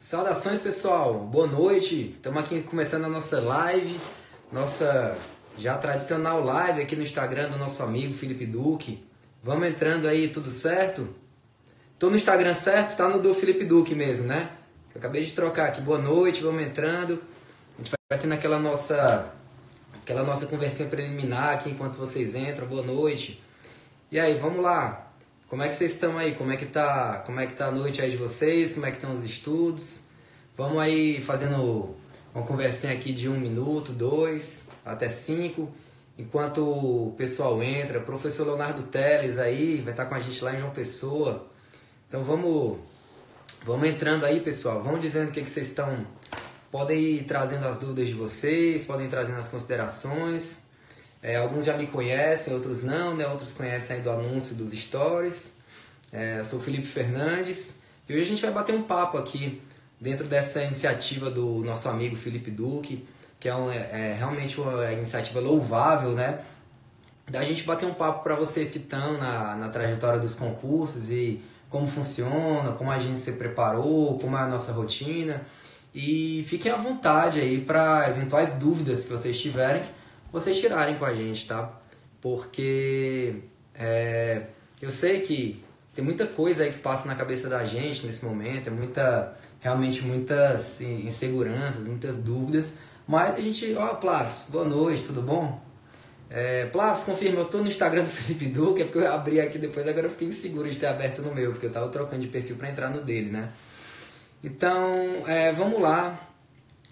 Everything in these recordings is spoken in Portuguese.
Saudações pessoal, boa noite. Estamos aqui começando a nossa live, nossa já tradicional live aqui no Instagram do nosso amigo Felipe Duque. Vamos entrando aí, tudo certo? Tô no Instagram certo? Tá no do Felipe Duque mesmo, né? Eu acabei de trocar aqui. Boa noite, vamos entrando. A gente vai tendo aquela nossa aquela nossa conversinha preliminar aqui enquanto vocês entram. Boa noite. E aí, vamos lá. Como é que vocês estão aí? Como é que tá, como é que tá a noite aí de vocês? Como é que estão os estudos? Vamos aí fazendo uma conversinha aqui de um minuto, dois, até cinco. Enquanto o pessoal entra, o professor Leonardo Teles aí vai estar com a gente lá em João Pessoa. Então vamos, vamos entrando aí, pessoal. Vão dizendo o que, que vocês estão. Podem ir trazendo as dúvidas de vocês, podem ir trazendo as considerações. É, alguns já me conhecem, outros não, né? Outros conhecem do anúncio dos stories. É, sou Felipe Fernandes e hoje a gente vai bater um papo aqui dentro dessa iniciativa do nosso amigo Felipe Duque, que é, um, é, é realmente uma iniciativa louvável, né? Da gente bater um papo para vocês que estão na, na trajetória dos concursos e como funciona, como a gente se preparou, como é a nossa rotina. E fiquem à vontade aí para eventuais dúvidas que vocês tiverem vocês tirarem com a gente, tá? Porque é, eu sei que tem muita coisa aí que passa na cabeça da gente nesse momento, é muita, realmente muitas inseguranças, muitas dúvidas, mas a gente, ó, Plavos, boa noite, tudo bom? É, Plavos, confirma, eu tô no Instagram do Felipe Duque, é porque eu abri aqui depois, agora eu fiquei inseguro de ter aberto no meu, porque eu tava trocando de perfil para entrar no dele, né? Então, é, vamos lá,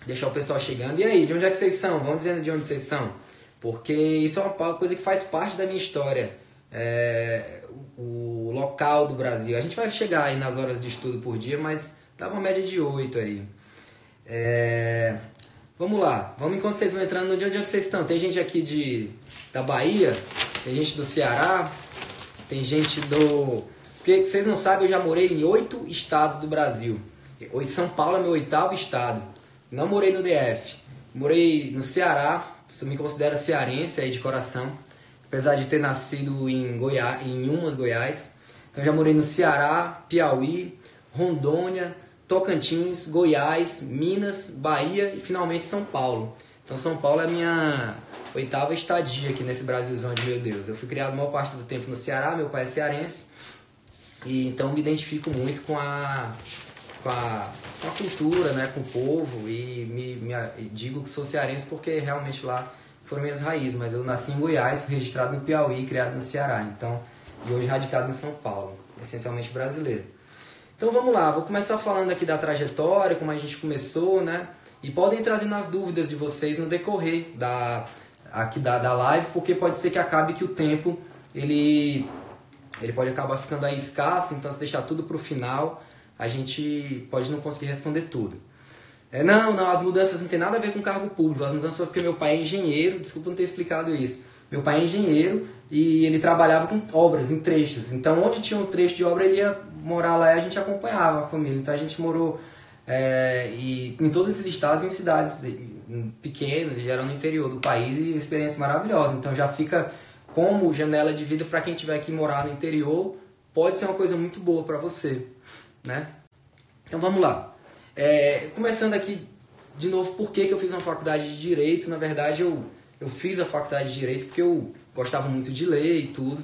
deixar o pessoal chegando. E aí, de onde é que vocês são? Vão dizendo de onde vocês são. Porque isso é uma coisa que faz parte da minha história. É, o local do Brasil. A gente vai chegar aí nas horas de estudo por dia, mas dá uma média de 8 aí. É, vamos lá, vamos enquanto vocês vão entrando, onde, onde é que vocês estão? Tem gente aqui de, da Bahia, tem gente do Ceará, tem gente do. Porque vocês não sabem, eu já morei em oito estados do Brasil. São Paulo é meu oitavo estado. Não morei no DF. Morei no Ceará, me considero cearense aí de coração, apesar de ter nascido em Goiás, em Umas, Goiás. Então já morei no Ceará, Piauí, Rondônia, Tocantins, Goiás, Minas, Bahia e finalmente São Paulo. Então São Paulo é a minha oitava estadia aqui nesse Brasilzão de meu Deus. Eu fui criado a maior parte do tempo no Ceará, meu pai é cearense. E então me identifico muito com a com a, com a cultura, né, com o povo e me, me, digo que sou cearense porque realmente lá foram minhas raízes, mas eu nasci em Goiás, registrado no Piauí, criado no Ceará, então e hoje radicado em São Paulo, essencialmente brasileiro. Então vamos lá, vou começar falando aqui da trajetória, como a gente começou, né? E podem trazer nas dúvidas de vocês no decorrer da aqui da, da live, porque pode ser que acabe que o tempo ele ele pode acabar ficando aí escasso, então se deixar tudo para o final, a gente pode não conseguir responder tudo. É, não, não, as mudanças não tem nada a ver com cargo público. As mudanças foi porque meu pai é engenheiro, desculpa não ter explicado isso. Meu pai é engenheiro e ele trabalhava com obras, em trechos. Então, onde tinha um trecho de obra, ele ia morar lá e a gente acompanhava a família. Então, a gente morou é, e, em todos esses estados, em cidades pequenas, geral no interior do país, e uma experiência maravilhosa. Então, já fica como janela de vida para quem tiver que morar no interior, pode ser uma coisa muito boa para você né? Então vamos lá. É, começando aqui de novo, por que, que eu fiz uma faculdade de Direito? Na verdade, eu, eu fiz a faculdade de Direito porque eu gostava muito de ler e tudo.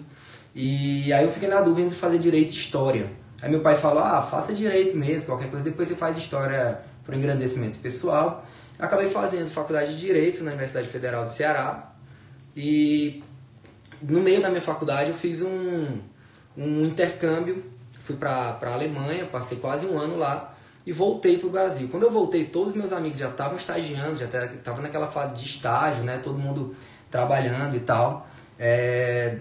E aí eu fiquei na dúvida de fazer Direito e História. Aí meu pai falou, ah, faça Direito mesmo, qualquer coisa, depois você faz História por engrandecimento pessoal. Eu acabei fazendo faculdade de Direito na Universidade Federal do Ceará. E no meio da minha faculdade eu fiz um, um intercâmbio fui para a Alemanha, passei quase um ano lá e voltei para o Brasil. Quando eu voltei, todos os meus amigos já estavam estagiando, já estavam naquela fase de estágio, né? Todo mundo trabalhando e tal. É,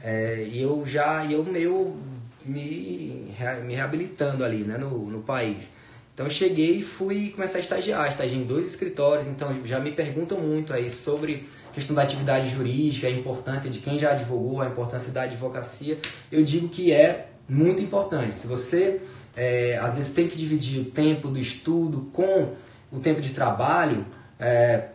é, e eu já, eu meio me, me reabilitando ali, né? No, no país. Então eu cheguei e fui começar a estagiar, estagiei em dois escritórios, então já me perguntam muito aí sobre questão da atividade jurídica, a importância de quem já advogou, a importância da advocacia. Eu digo que é muito importante. Se você é, às vezes tem que dividir o tempo do estudo com o tempo de trabalho, é,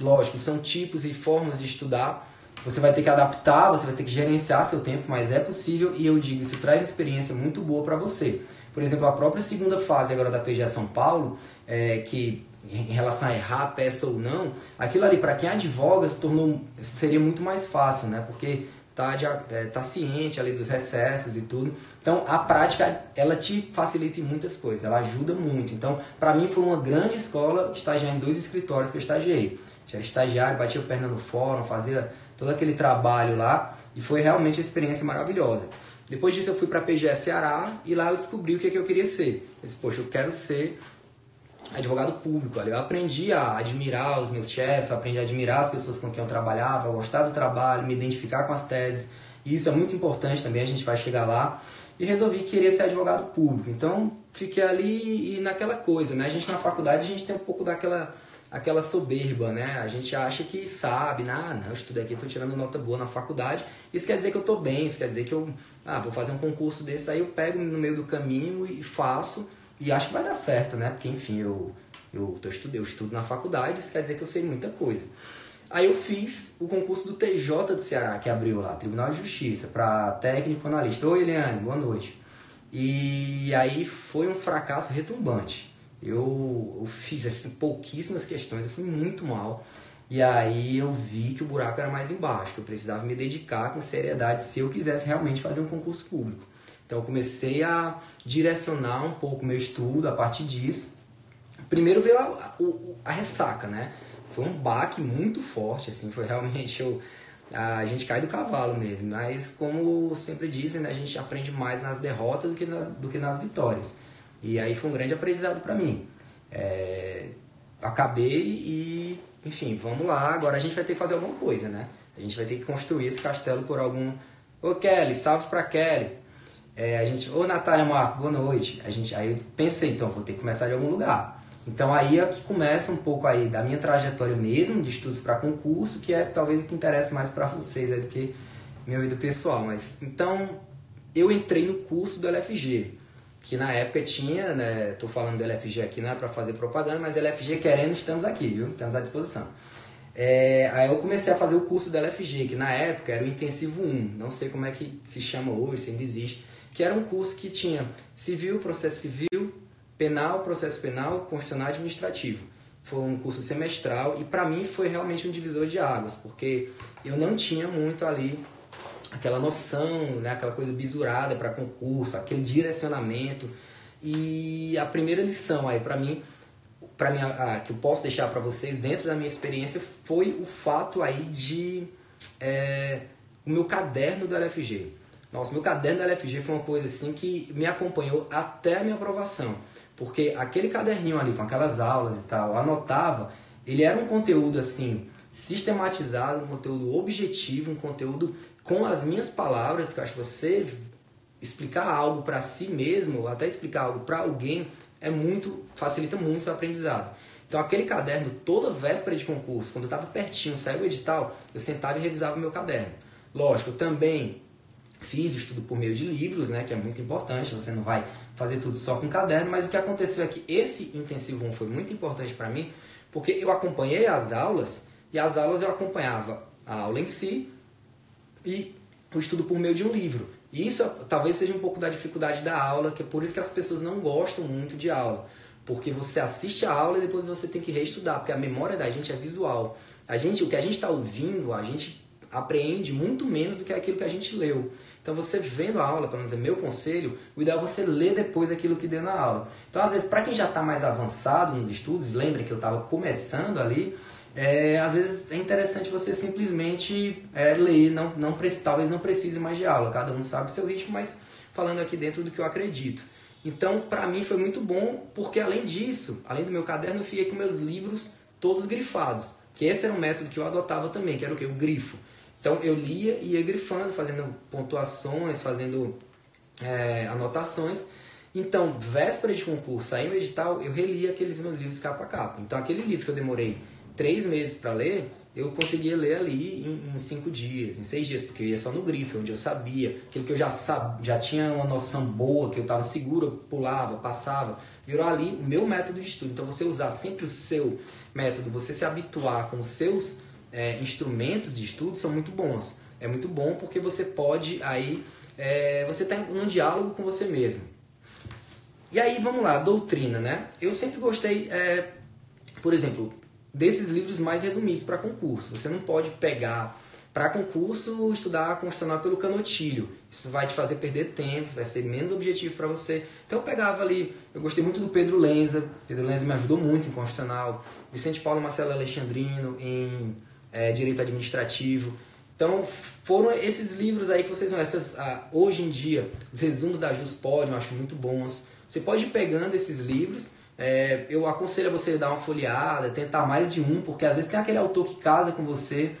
lógico, são tipos e formas de estudar. Você vai ter que adaptar, você vai ter que gerenciar seu tempo, mas é possível e eu digo, isso traz experiência muito boa para você. Por exemplo, a própria segunda fase agora da PGA São Paulo, é, que em relação a errar peça ou não, aquilo ali para quem advoga se tornou seria muito mais fácil, né? Porque tá, de, é, tá ciente ali dos recessos e tudo. Então, a prática, ela te facilita em muitas coisas, ela ajuda muito. Então, para mim foi uma grande escola estagiar em dois escritórios que eu estagiei. Já estagiário, batia o perna no fórum, fazia todo aquele trabalho lá e foi realmente uma experiência maravilhosa. Depois disso eu fui para a PGS Ceará e lá eu descobri o que, é que eu queria ser. Eu disse, poxa, eu quero ser advogado público. Eu aprendi a admirar os meus chefes, aprendi a admirar as pessoas com quem eu trabalhava, gostar do trabalho, me identificar com as teses. E isso é muito importante também, a gente vai chegar lá. E resolvi que queria ser advogado público. Então fiquei ali e naquela coisa, né? A gente na faculdade a gente tem um pouco daquela aquela soberba, né? A gente acha que sabe, ah, não, eu estudei aqui, estou tirando nota boa na faculdade. Isso quer dizer que eu estou bem, isso quer dizer que eu ah, vou fazer um concurso desse aí, eu pego no meio do caminho e faço e acho que vai dar certo, né? Porque, enfim, eu, eu, tô estudo, eu estudo na faculdade, isso quer dizer que eu sei muita coisa. Aí eu fiz o concurso do TJ do Ceará, que abriu lá, Tribunal de Justiça, para técnico analista. Oi, Eliane, boa noite. E aí foi um fracasso retumbante. Eu, eu fiz assim, pouquíssimas questões, eu fui muito mal. E aí eu vi que o buraco era mais embaixo, que eu precisava me dedicar com seriedade se eu quisesse realmente fazer um concurso público. Então eu comecei a direcionar um pouco meu estudo a partir disso. Primeiro veio a, a, a ressaca, né? Foi um baque muito forte, assim, foi realmente eu, a gente cai do cavalo mesmo. Mas como sempre dizem, né, a gente aprende mais nas derrotas do que nas, do que nas vitórias. E aí foi um grande aprendizado para mim. É, acabei e, enfim, vamos lá. Agora a gente vai ter que fazer alguma coisa, né? A gente vai ter que construir esse castelo por algum. Ô Kelly, salve pra Kelly. É, a gente, ô Natália Marco, boa noite. A gente, aí eu pensei, então, vou ter que começar de algum lugar. Então aí é que começa um pouco aí da minha trajetória mesmo, de estudos para concurso, que é talvez o que interessa mais para vocês aí do que meu e do pessoal. Mas então eu entrei no curso do LFG, que na época tinha, né, tô falando do LFG aqui não é para fazer propaganda, mas LFG querendo, estamos aqui, viu? Estamos à disposição. É, aí eu comecei a fazer o curso do LFG, que na época era o intensivo 1, não sei como é que se chama hoje, se ainda existe que era um curso que tinha civil, processo civil, penal, processo penal, constitucional administrativo. Foi um curso semestral e para mim foi realmente um divisor de águas, porque eu não tinha muito ali aquela noção, né, aquela coisa bisurada para concurso, aquele direcionamento. E a primeira lição aí para mim, para mim a, a, que eu posso deixar para vocês dentro da minha experiência foi o fato aí de é, o meu caderno do LFG. Nossa, meu caderno da LFG foi uma coisa assim que me acompanhou até a minha aprovação. Porque aquele caderninho ali com aquelas aulas e tal, anotava, ele era um conteúdo assim, sistematizado, um conteúdo objetivo, um conteúdo com as minhas palavras, que eu acho que você explicar algo para si mesmo, ou até explicar algo para alguém, é muito, facilita muito o seu aprendizado. Então aquele caderno, toda véspera de concurso, quando eu estava pertinho, saiu o edital, eu sentava e revisava o meu caderno. Lógico, também Fiz estudo por meio de livros, né, que é muito importante, você não vai fazer tudo só com caderno, mas o que aconteceu é que esse intensivo 1 foi muito importante para mim, porque eu acompanhei as aulas e as aulas eu acompanhava a aula em si e o estudo por meio de um livro. E isso talvez seja um pouco da dificuldade da aula, que é por isso que as pessoas não gostam muito de aula. Porque você assiste a aula e depois você tem que reestudar, porque a memória da gente é visual. A gente, o que a gente está ouvindo, a gente apreende muito menos do que aquilo que a gente leu. Então, você vendo a aula, pelo menos é meu conselho, o ideal é você ler depois aquilo que deu na aula. Então, às vezes, para quem já está mais avançado nos estudos, lembrem que eu estava começando ali, é, às vezes é interessante você simplesmente é, ler, não, não, talvez não precise mais de aula, cada um sabe o seu ritmo, mas falando aqui dentro do que eu acredito. Então, para mim foi muito bom, porque além disso, além do meu caderno, eu fiquei com meus livros todos grifados, que esse era um método que eu adotava também, que era o que? O grifo. Então eu lia e ia grifando, fazendo pontuações, fazendo é, anotações. Então, véspera de concurso, saindo edital, eu relia aqueles meus livros capa a capa. Então, aquele livro que eu demorei três meses para ler, eu conseguia ler ali em, em, cinco dias, em seis dias, porque eu ia só no grifo, onde eu sabia, aquilo que eu já, sab, já tinha uma noção boa, que eu estava seguro, eu pulava, passava. Virou ali o meu método de estudo. Então, você usar sempre o seu método, você se habituar com os seus é, instrumentos de estudo são muito bons. É muito bom porque você pode aí, é, você está num diálogo com você mesmo. E aí, vamos lá, doutrina, né? Eu sempre gostei, é, por exemplo, desses livros mais resumidos para concurso. Você não pode pegar para concurso estudar constitucional pelo canotilho. Isso vai te fazer perder tempo, vai ser menos objetivo para você. Então eu pegava ali, eu gostei muito do Pedro Lenza. Pedro Lenza me ajudou muito em constitucional. Vicente Paulo Marcelo Alexandrino em é, direito administrativo. Então foram esses livros aí que vocês vão, essas, ah, hoje em dia, os resumos da Juspod eu acho muito bons. Você pode ir pegando esses livros é, eu aconselho a você dar uma folheada, tentar mais de um, porque às vezes tem aquele autor que casa com você.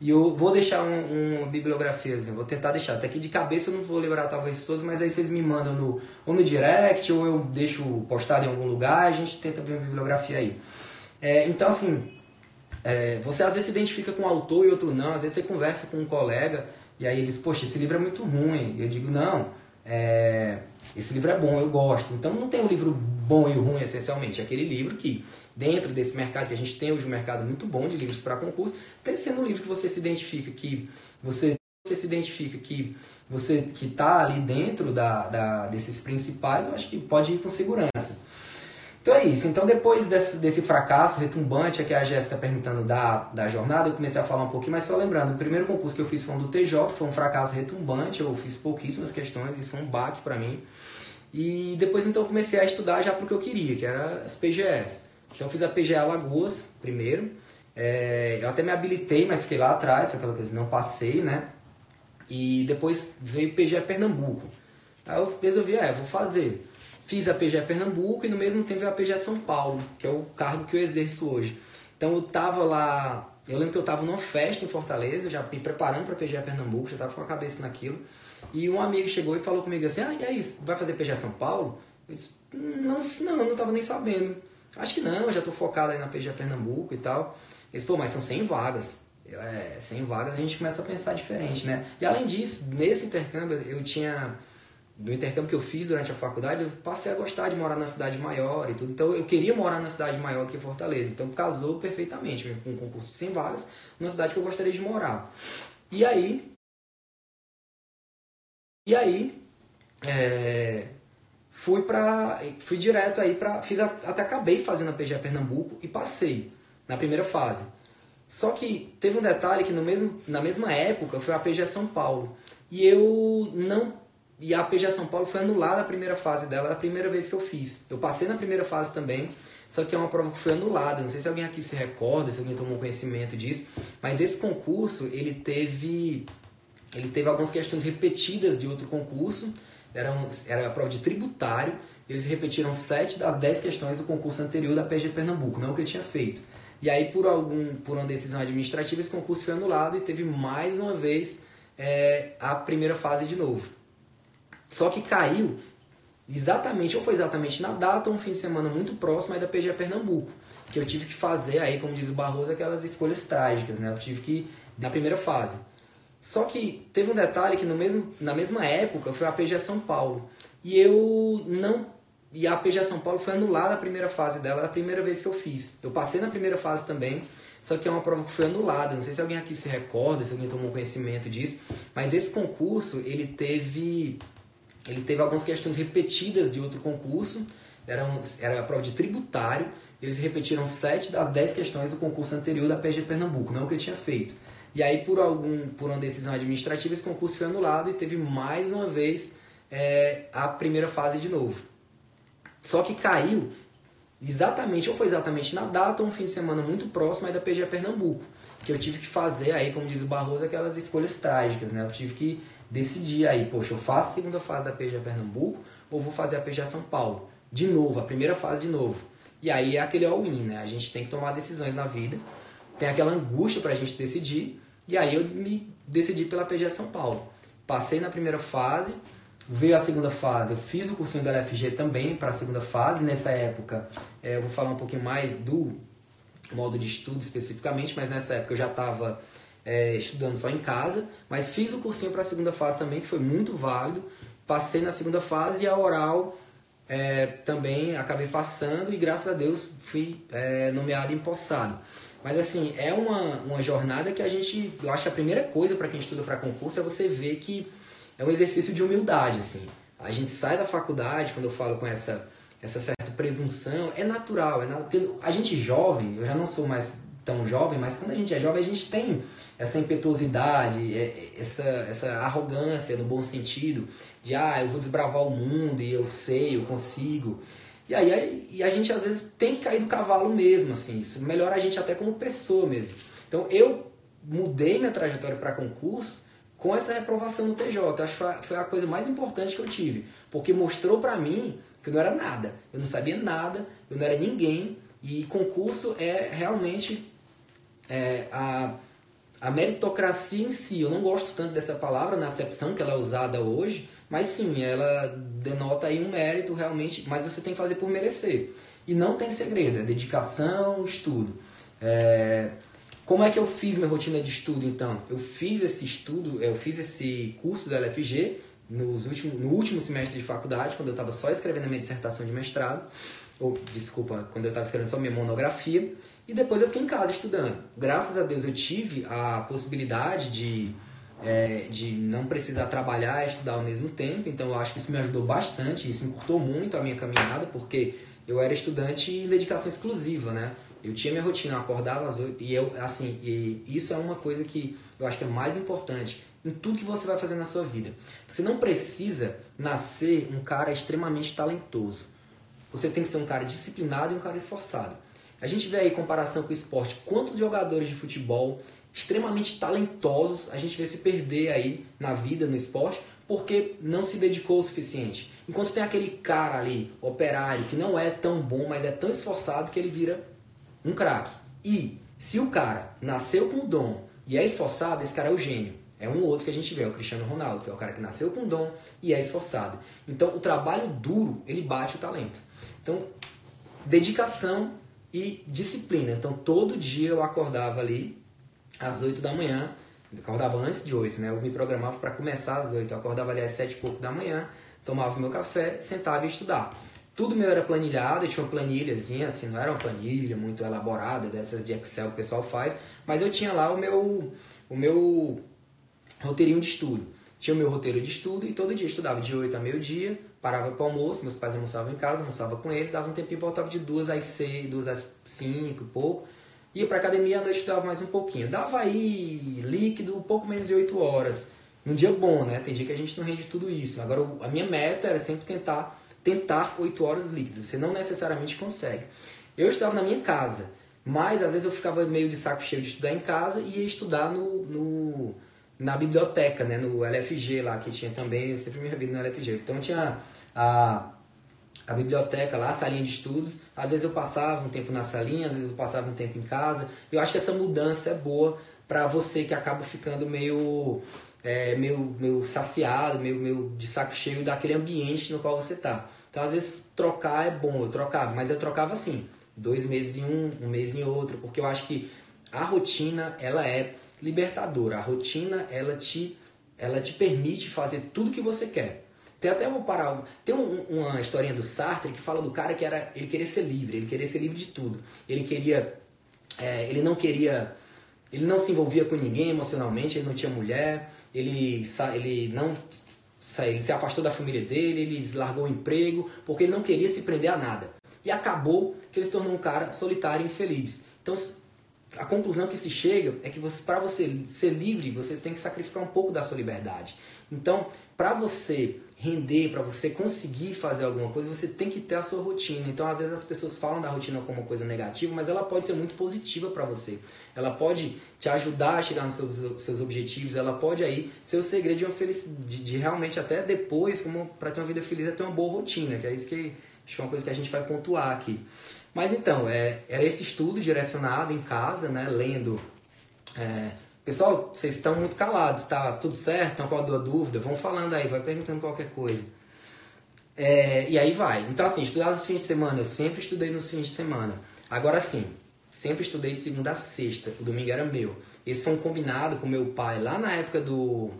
E eu vou deixar um, uma bibliografia, assim, vou tentar deixar. Até que de cabeça eu não vou lembrar talvez todos, mas aí vocês me mandam no, ou no direct, ou eu deixo postado em algum lugar, a gente tenta ver uma bibliografia aí. É, então, assim, é, você às vezes se identifica com um autor e outro não, às vezes você conversa com um colega e aí eles, poxa, esse livro é muito ruim. Eu digo, não, é, esse livro é bom, eu gosto. Então não tem um livro bom e ruim essencialmente, é aquele livro que dentro desse mercado que a gente tem hoje um mercado muito bom de livros para concurso, tem sendo um livro que você se identifica que você, você se identifica que você que está ali dentro da, da, desses principais, eu acho que pode ir com segurança. Então é isso. Então depois desse, desse fracasso retumbante, que a Jéssica perguntando da, da jornada, eu comecei a falar um pouquinho, mas só lembrando, o primeiro concurso que eu fiz foi um do TJ, foi um fracasso retumbante, eu fiz pouquíssimas questões, isso foi um baque para mim. E depois então eu comecei a estudar já porque eu queria, que era as PGS. Então eu fiz a PGA Alagoas primeiro, é, eu até me habilitei, mas fiquei lá atrás, foi aquela coisa, não passei, né? E depois veio PGA Pernambuco. Aí eu resolvi, é, vou fazer. Fiz a PGE Pernambuco e no mesmo tempo a PGE São Paulo, que é o cargo que eu exerço hoje. Então eu tava lá, eu lembro que eu tava numa festa em Fortaleza, já me preparando para PGE Pernambuco, já tava com a cabeça naquilo. E um amigo chegou e falou comigo assim: "Ah, e aí, vai fazer PGE São Paulo?" Eu disse: "Não, não, não tava nem sabendo. Acho que não, já tô focado aí na PGE Pernambuco e tal." Ele disse: "Pô, mas são 100 vagas." Eu, é, 100 vagas a gente começa a pensar diferente, né? E além disso, nesse intercâmbio eu tinha do intercâmbio que eu fiz durante a faculdade, eu passei a gostar de morar numa cidade maior e tudo. Então eu queria morar numa cidade maior que Fortaleza. Então casou perfeitamente com um concurso de 100 vagas, numa cidade que eu gostaria de morar. E aí. E aí. É, fui para fui direto aí para fiz a, até acabei fazendo a PGA Pernambuco e passei na primeira fase. Só que teve um detalhe que no mesmo, na mesma época foi a PGA São Paulo. E eu não e a PGA São Paulo foi anulada a primeira fase dela, a primeira vez que eu fiz. Eu passei na primeira fase também, só que é uma prova que foi anulada. Não sei se alguém aqui se recorda, se alguém tomou conhecimento disso, mas esse concurso ele teve ele teve algumas questões repetidas de outro concurso. Era, um, era a prova de tributário. Eles repetiram sete das dez questões do concurso anterior da PG Pernambuco, não o que eu tinha feito. E aí, por algum por uma decisão administrativa, esse concurso foi anulado e teve mais uma vez é, a primeira fase de novo. Só que caiu exatamente, ou foi exatamente na data, ou um fim de semana muito próximo aí da PGA Pernambuco. Que eu tive que fazer aí, como diz o Barroso, aquelas escolhas trágicas, né? Eu tive que na primeira fase. Só que teve um detalhe que no mesmo, na mesma época foi a PGA São Paulo. E eu não. E a PGA São Paulo foi anulada a primeira fase dela, a primeira vez que eu fiz. Eu passei na primeira fase também, só que é uma prova que foi anulada. Não sei se alguém aqui se recorda, se alguém tomou conhecimento disso, mas esse concurso ele teve ele teve algumas questões repetidas de outro concurso, era, um, era a prova de tributário, eles repetiram sete das dez questões do concurso anterior da PG Pernambuco, não o que eu tinha feito. E aí, por, algum, por uma decisão administrativa, esse concurso foi anulado e teve mais uma vez é, a primeira fase de novo. Só que caiu exatamente, ou foi exatamente na data, ou um fim de semana muito próximo aí da PG Pernambuco, que eu tive que fazer aí, como diz o Barroso, aquelas escolhas trágicas, né? Eu tive que decidir aí, poxa, eu faço a segunda fase da PGA Pernambuco ou vou fazer a PGA São Paulo? De novo, a primeira fase de novo. E aí é aquele all-in, né? A gente tem que tomar decisões na vida, tem aquela angústia para a gente decidir, e aí eu me decidi pela PGA São Paulo. Passei na primeira fase, veio a segunda fase, eu fiz o cursinho da LFG também para a segunda fase. Nessa época, é, eu vou falar um pouquinho mais do modo de estudo especificamente, mas nessa época eu já estava é, estudando só em casa, mas fiz o cursinho para a segunda fase também, que foi muito válido. Passei na segunda fase e a oral é, também acabei passando e graças a Deus fui é, nomeado empossado. Mas assim, é uma, uma jornada que a gente, eu acho que a primeira coisa para quem estuda para concurso é você ver que é um exercício de humildade, assim. A gente sai da faculdade, quando eu falo com essa essa certa presunção, é natural. É na... A gente jovem, eu já não sou mais tão jovem, mas quando a gente é jovem, a gente tem essa impetuosidade, é, essa, essa arrogância no bom sentido, de ah, eu vou desbravar o mundo e eu sei, eu consigo. E aí e a gente às vezes tem que cair do cavalo mesmo, assim, isso melhora a gente até como pessoa mesmo. Então eu mudei minha trajetória para concurso com essa reprovação no TJ. Acho que foi a coisa mais importante que eu tive, porque mostrou para mim que eu não era nada, eu não sabia nada, eu não era ninguém e concurso é realmente é, a, a meritocracia em si. Eu não gosto tanto dessa palavra na acepção que ela é usada hoje, mas sim, ela denota aí um mérito realmente, mas você tem que fazer por merecer. E não tem segredo, é dedicação, estudo. É... Como é que eu fiz minha rotina de estudo então? Eu fiz esse estudo, eu fiz esse curso da LFG nos últimos, no último semestre de faculdade, quando eu estava só escrevendo a minha dissertação de mestrado, ou desculpa, quando eu estava escrevendo só minha monografia, e depois eu fiquei em casa estudando. Graças a Deus eu tive a possibilidade de é, de não precisar trabalhar e estudar ao mesmo tempo. Então eu acho que isso me ajudou bastante, isso encurtou muito a minha caminhada, porque eu era estudante em dedicação exclusiva, né? Eu tinha minha rotina, eu acordava às oito e eu, assim, e isso é uma coisa que eu acho que é mais importante em tudo que você vai fazer na sua vida. Você não precisa nascer um cara extremamente talentoso. Você tem que ser um cara disciplinado e um cara esforçado. A gente vê aí comparação com o esporte, quantos jogadores de futebol extremamente talentosos a gente vê se perder aí na vida, no esporte, porque não se dedicou o suficiente. Enquanto tem aquele cara ali, operário, que não é tão bom, mas é tão esforçado que ele vira um craque. E se o cara nasceu com dom e é esforçado, esse cara é o gênio. É um outro que a gente vê, o Cristiano Ronaldo, que é o cara que nasceu com dom e é esforçado. Então, o trabalho duro, ele bate o talento. Então, dedicação e disciplina. Então, todo dia eu acordava ali às 8 da manhã. Eu acordava antes de 8, né? Eu me programava para começar às 8. Eu acordava ali às 7 e pouco da manhã, tomava meu café, sentava e estudar. Tudo meu era planilhado, eu tinha uma planilhazinha, assim, não era uma planilha muito elaborada, dessas de Excel que o pessoal faz, mas eu tinha lá o meu, o meu roteirinho de estudo. Tinha o meu roteiro de estudo e todo dia estudava de 8 a meio-dia, parava para almoço, meus pais almoçavam em casa, almoçava com eles, dava um tempinho, voltava de 2 às 6, 2 às 5 e pouco, Ia para academia à noite estudava mais um pouquinho. Dava aí líquido um pouco menos de 8 horas. Um dia bom, né? Tem dia que a gente não rende tudo isso. Agora a minha meta era sempre tentar tentar 8 horas líquidas. Você não necessariamente consegue. Eu estudava na minha casa, mas às vezes eu ficava meio de saco cheio de estudar em casa e ia estudar no, no na biblioteca, né? No LFG lá, que tinha também, sempre me revi no LFG. Então tinha a a biblioteca lá, a salinha de estudos. Às vezes eu passava um tempo na salinha, às vezes eu passava um tempo em casa. Eu acho que essa mudança é boa para você que acaba ficando meio, é, meio, meio saciado, meio, meio de saco cheio daquele ambiente no qual você tá. Então às vezes trocar é bom, eu trocava, mas eu trocava assim, dois meses em um, um mês em outro, porque eu acho que a rotina ela é libertadora. A rotina ela te, ela te permite fazer tudo que você quer. Tem até uma parar. Tem um, uma historinha do Sartre que fala do cara que era. Ele queria ser livre, ele queria ser livre de tudo. Ele queria. É, ele não queria. Ele não se envolvia com ninguém emocionalmente, ele não tinha mulher, ele, ele não ele se afastou da família dele, ele largou o emprego, porque ele não queria se prender a nada. E acabou que ele se tornou um cara solitário e infeliz. Então, a conclusão que se chega é que para você ser livre, você tem que sacrificar um pouco da sua liberdade. Então, para você render, para você conseguir fazer alguma coisa, você tem que ter a sua rotina. Então, às vezes as pessoas falam da rotina como uma coisa negativa, mas ela pode ser muito positiva para você. Ela pode te ajudar a chegar nos seus, seus objetivos, ela pode aí ser o segredo de, uma de, de realmente até depois, para ter uma vida feliz, é ter uma boa rotina, que é isso que acho que é uma coisa que a gente vai pontuar aqui. Mas então, é, era esse estudo direcionado em casa, né, lendo é, Pessoal, vocês estão muito calados, tá tudo certo? Estão com alguma dúvida? Vão falando aí, vai perguntando qualquer coisa. É, e aí vai. Então, assim, estudar nos fins de semana, eu sempre estudei nos fins de semana. Agora sim, sempre estudei de segunda a sexta, o domingo era meu. Esse foi um combinado com meu pai lá na época do.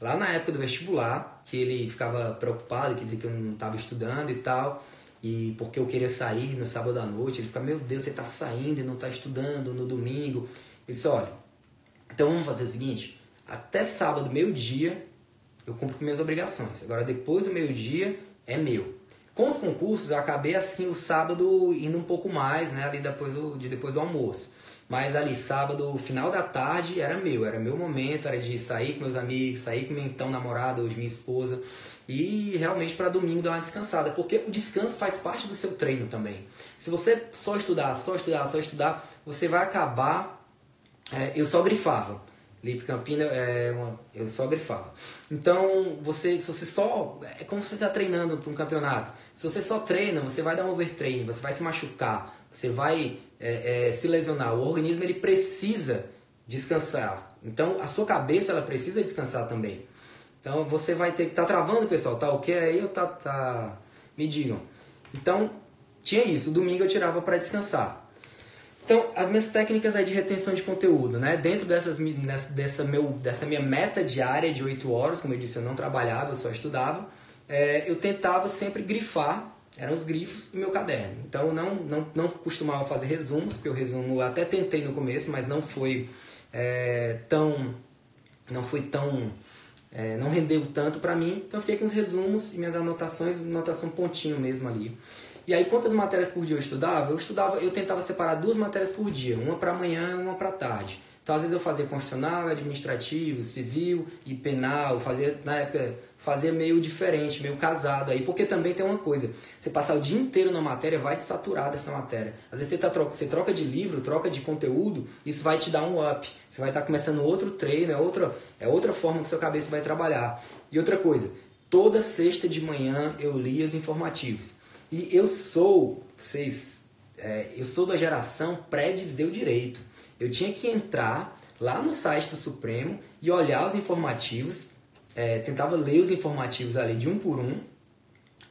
Lá na época do vestibular, que ele ficava preocupado, quer dizer que eu não estava estudando e tal. E porque eu queria sair no sábado à noite, ele ficava, meu Deus, você está saindo e não está estudando no domingo. Ele disse, olha, então vamos fazer o seguinte: até sábado, meio-dia, eu cumpro com minhas obrigações. Agora, depois do meio-dia, é meu. Com os concursos, eu acabei assim o sábado indo um pouco mais, né? Ali depois do, de depois do almoço. Mas ali, sábado, final da tarde, era meu, era meu momento, era de sair com meus amigos, sair com meu então namorado, hoje minha esposa, e realmente para domingo dar uma descansada, porque o descanso faz parte do seu treino também. Se você só estudar, só estudar, só estudar, você vai acabar. É, eu só grifava. Lipe Campina, é uma, eu só grifava. Então, você, se você só. É como se você está treinando para um campeonato. Se você só treina, você vai dar um overtraining, você vai se machucar, você vai é, é, se lesionar. O organismo ele precisa descansar. Então, a sua cabeça ela precisa descansar também. Então, você vai ter que. Tá travando, pessoal? Tá o que aí ou tá, tá. Me digam. Então, tinha isso. Domingo eu tirava para descansar. Então, as minhas técnicas aí de retenção de conteúdo, né? Dentro dessas, dessa, meu, dessa minha meta diária de 8 horas, como eu disse, eu não trabalhava, eu só estudava, é, eu tentava sempre grifar, eram os grifos do meu caderno. Então, eu não, não, não costumava fazer resumos, porque o resumo eu até tentei no começo, mas não foi é, tão... não foi tão... É, não rendeu tanto para mim, então eu fiquei com os resumos e minhas anotações, anotação pontinho mesmo ali. E aí, quantas matérias por dia eu estudava? Eu estudava, eu tentava separar duas matérias por dia, uma para manhã e uma para tarde. Então, às vezes eu fazia constitucional, administrativo, civil e penal, fazia na época fazia meio diferente, meio casado aí, porque também tem uma coisa, você passar o dia inteiro na matéria vai te saturar dessa matéria. Às vezes você, tá, você troca de livro, troca de conteúdo, isso vai te dar um up. Você vai estar tá começando outro treino, é outra, é outra forma que sua cabeça vai trabalhar. E outra coisa, toda sexta de manhã eu li os informativos. E eu sou, vocês, é, eu sou da geração pré-dizer o direito. Eu tinha que entrar lá no site do Supremo e olhar os informativos, é, tentava ler os informativos ali de um por um.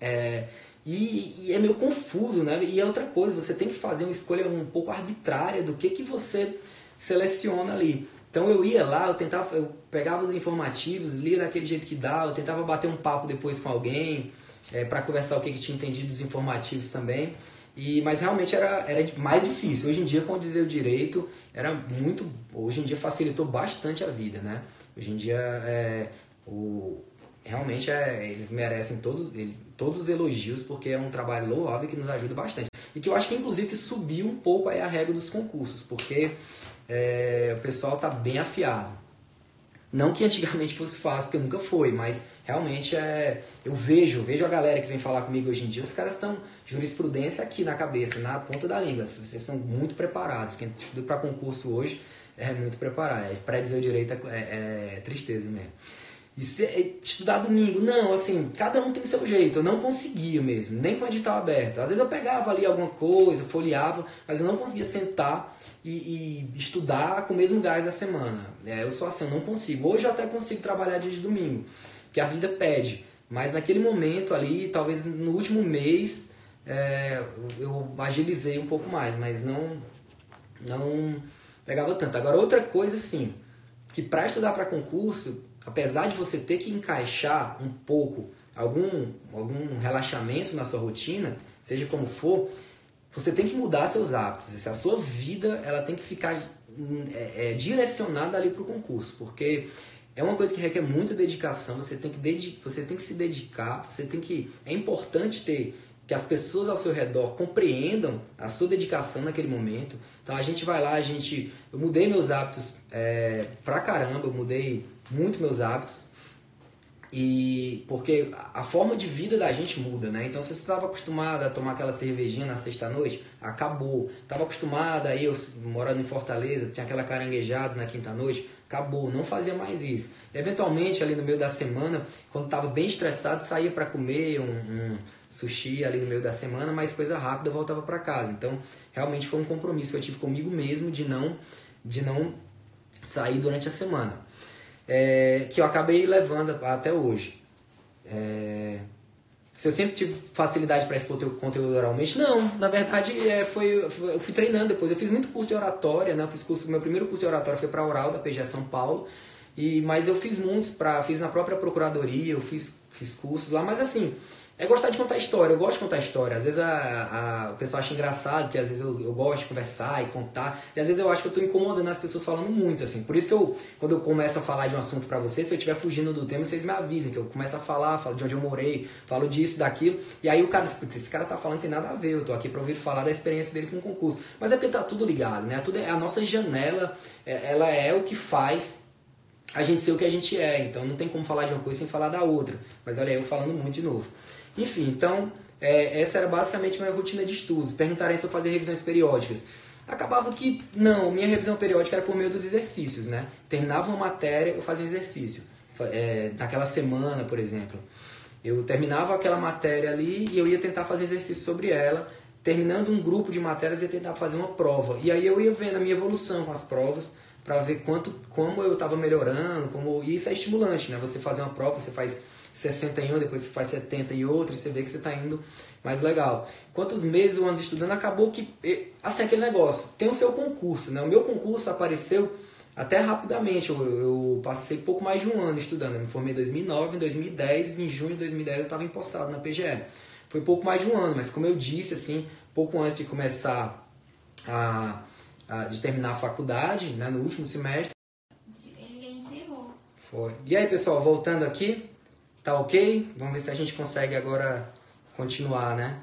É, e, e, é meio confuso, né? E é outra coisa, você tem que fazer uma escolha um pouco arbitrária do que, que você seleciona ali. Então eu ia lá, eu tentava, eu pegava os informativos, lia daquele jeito que dá, eu tentava bater um papo depois com alguém, é, para conversar o que, que tinha entendido dos informativos também. E, mas realmente era, era mais difícil. Hoje em dia, com dizer o direito, era muito. Hoje em dia facilitou bastante a vida, né? Hoje em dia, é, o, realmente é, eles merecem todos, todos os elogios, porque é um trabalho louvável que nos ajuda bastante. E que eu acho que, inclusive, que subiu um pouco aí a regra dos concursos, porque é, o pessoal está bem afiado. Não que antigamente fosse fácil, porque nunca foi, mas realmente é. Eu vejo, vejo a galera que vem falar comigo hoje em dia, os caras estão jurisprudência aqui na cabeça, na ponta da língua. Vocês estão muito preparados. Quem estuda para concurso hoje é muito preparado. É, para dizer o direito é, é, é tristeza mesmo. E é, estudar domingo, não, assim, cada um tem seu jeito. Eu não conseguia mesmo, nem com edital aberto. Às vezes eu pegava ali alguma coisa, folheava, mas eu não conseguia sentar e, e, estudar com o mesmo gás da semana. É, eu sou assim, eu não consigo. Hoje eu até consigo trabalhar dia de domingo, que a vida pede. Mas naquele momento ali, talvez no último mês, é, eu agilizei um pouco mais, mas não, não pegava tanto. Agora, outra coisa assim, que para estudar para concurso, apesar de você ter que encaixar um pouco algum, algum relaxamento na sua rotina, seja como for, você tem que mudar seus hábitos. A sua vida ela tem que ficar hum, é, é, direcionada ali para o concurso, porque é uma coisa que requer muita dedicação. Você tem que dedicar, você tem que se dedicar. Você tem que é importante ter que as pessoas ao seu redor compreendam a sua dedicação naquele momento. Então a gente vai lá, a gente eu mudei meus hábitos é, pra caramba, eu mudei muito meus hábitos. E porque a forma de vida da gente muda, né? Então, se você estava acostumado a tomar aquela cervejinha na sexta-noite, acabou. Estava acostumado aí, eu morando em Fortaleza, tinha aquela caranguejada na quinta-noite, acabou. Não fazia mais isso. Eventualmente, ali no meio da semana, quando estava bem estressado, saía para comer um, um, sushi ali no meio da semana, mas coisa rápida, voltava para casa. Então, realmente foi um compromisso que eu tive comigo mesmo de não, de não sair durante a semana é, que eu acabei levando até hoje. É, se eu sempre tive facilidade para expor conteúdo oralmente, não. Na verdade, é, foi, eu fui treinando depois. Eu fiz muito curso de oratória, né? Fiz curso, meu primeiro curso de oratória foi para oral da PGE São Paulo. E, mas eu fiz muitos, pra, fiz na própria procuradoria, eu fiz, fiz cursos lá. Mas assim, é gostar de contar história. Eu gosto de contar história. Às vezes a, a, o pessoal acha engraçado, que às vezes eu, eu gosto de conversar e contar. E às vezes eu acho que eu tô incomodando as pessoas falando muito, assim. Por isso que eu, quando eu começo a falar de um assunto para vocês, se eu estiver fugindo do tema, vocês me avisem, que eu começo a falar, falo de onde eu morei, falo disso, daquilo. E aí o cara diz, esse cara tá falando tem nada a ver, eu tô aqui pra ouvir falar da experiência dele com o concurso. Mas é porque tá tudo ligado, né? Tudo é, a nossa janela, é, ela é o que faz a gente ser o que a gente é. Então não tem como falar de uma coisa sem falar da outra. Mas olha, eu falando muito de novo. Enfim, então é, essa era basicamente minha rotina de estudos. Perguntarem se eu fazia revisões periódicas. Acabava que não, minha revisão periódica era por meio dos exercícios, né? Terminava uma matéria, eu fazia um exercício. É, naquela semana, por exemplo. Eu terminava aquela matéria ali e eu ia tentar fazer exercício sobre ela. Terminando um grupo de matérias, eu ia tentar fazer uma prova. E aí eu ia vendo a minha evolução com as provas para ver quanto, como eu estava melhorando. Como... E isso é estimulante, né? Você fazer uma prova, você faz 61, depois você faz 70 e outra, e você vê que você está indo mais legal. Quantos meses ou anos estudando, acabou que, assim, aquele negócio, tem o seu concurso, né? O meu concurso apareceu até rapidamente, eu, eu passei pouco mais de um ano estudando, eu me formei em 2009, em 2010, em junho de 2010 eu estava empossado na PGE. Foi pouco mais de um ano, mas como eu disse, assim, pouco antes de começar a, a de terminar a faculdade, né, no último semestre. Ele encerrou. Foi. E aí, pessoal, voltando aqui, Tá ok? Vamos ver se a gente consegue agora continuar, né?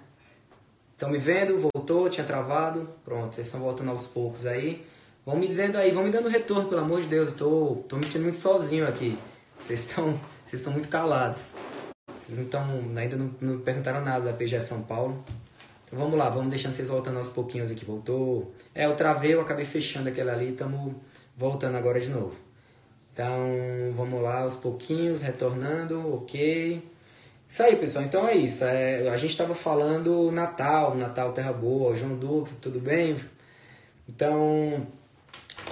Estão me vendo? Voltou? Tinha travado? Pronto, vocês estão voltando aos poucos aí. Vão me dizendo aí, vão me dando retorno, pelo amor de Deus. Eu tô, tô me sentindo muito sozinho aqui. Vocês estão, vocês estão muito calados. Vocês não ainda não, não perguntaram nada da PGE São Paulo. Então vamos lá, vamos deixando vocês voltando aos pouquinhos aqui. Voltou. É, eu travei, eu acabei fechando aquela ali. Estamos voltando agora de novo. Então, vamos lá aos pouquinhos, retornando, ok. Isso aí, pessoal. Então é isso. É, a gente estava falando Natal, Natal Terra Boa, João Duque, tudo bem? Então,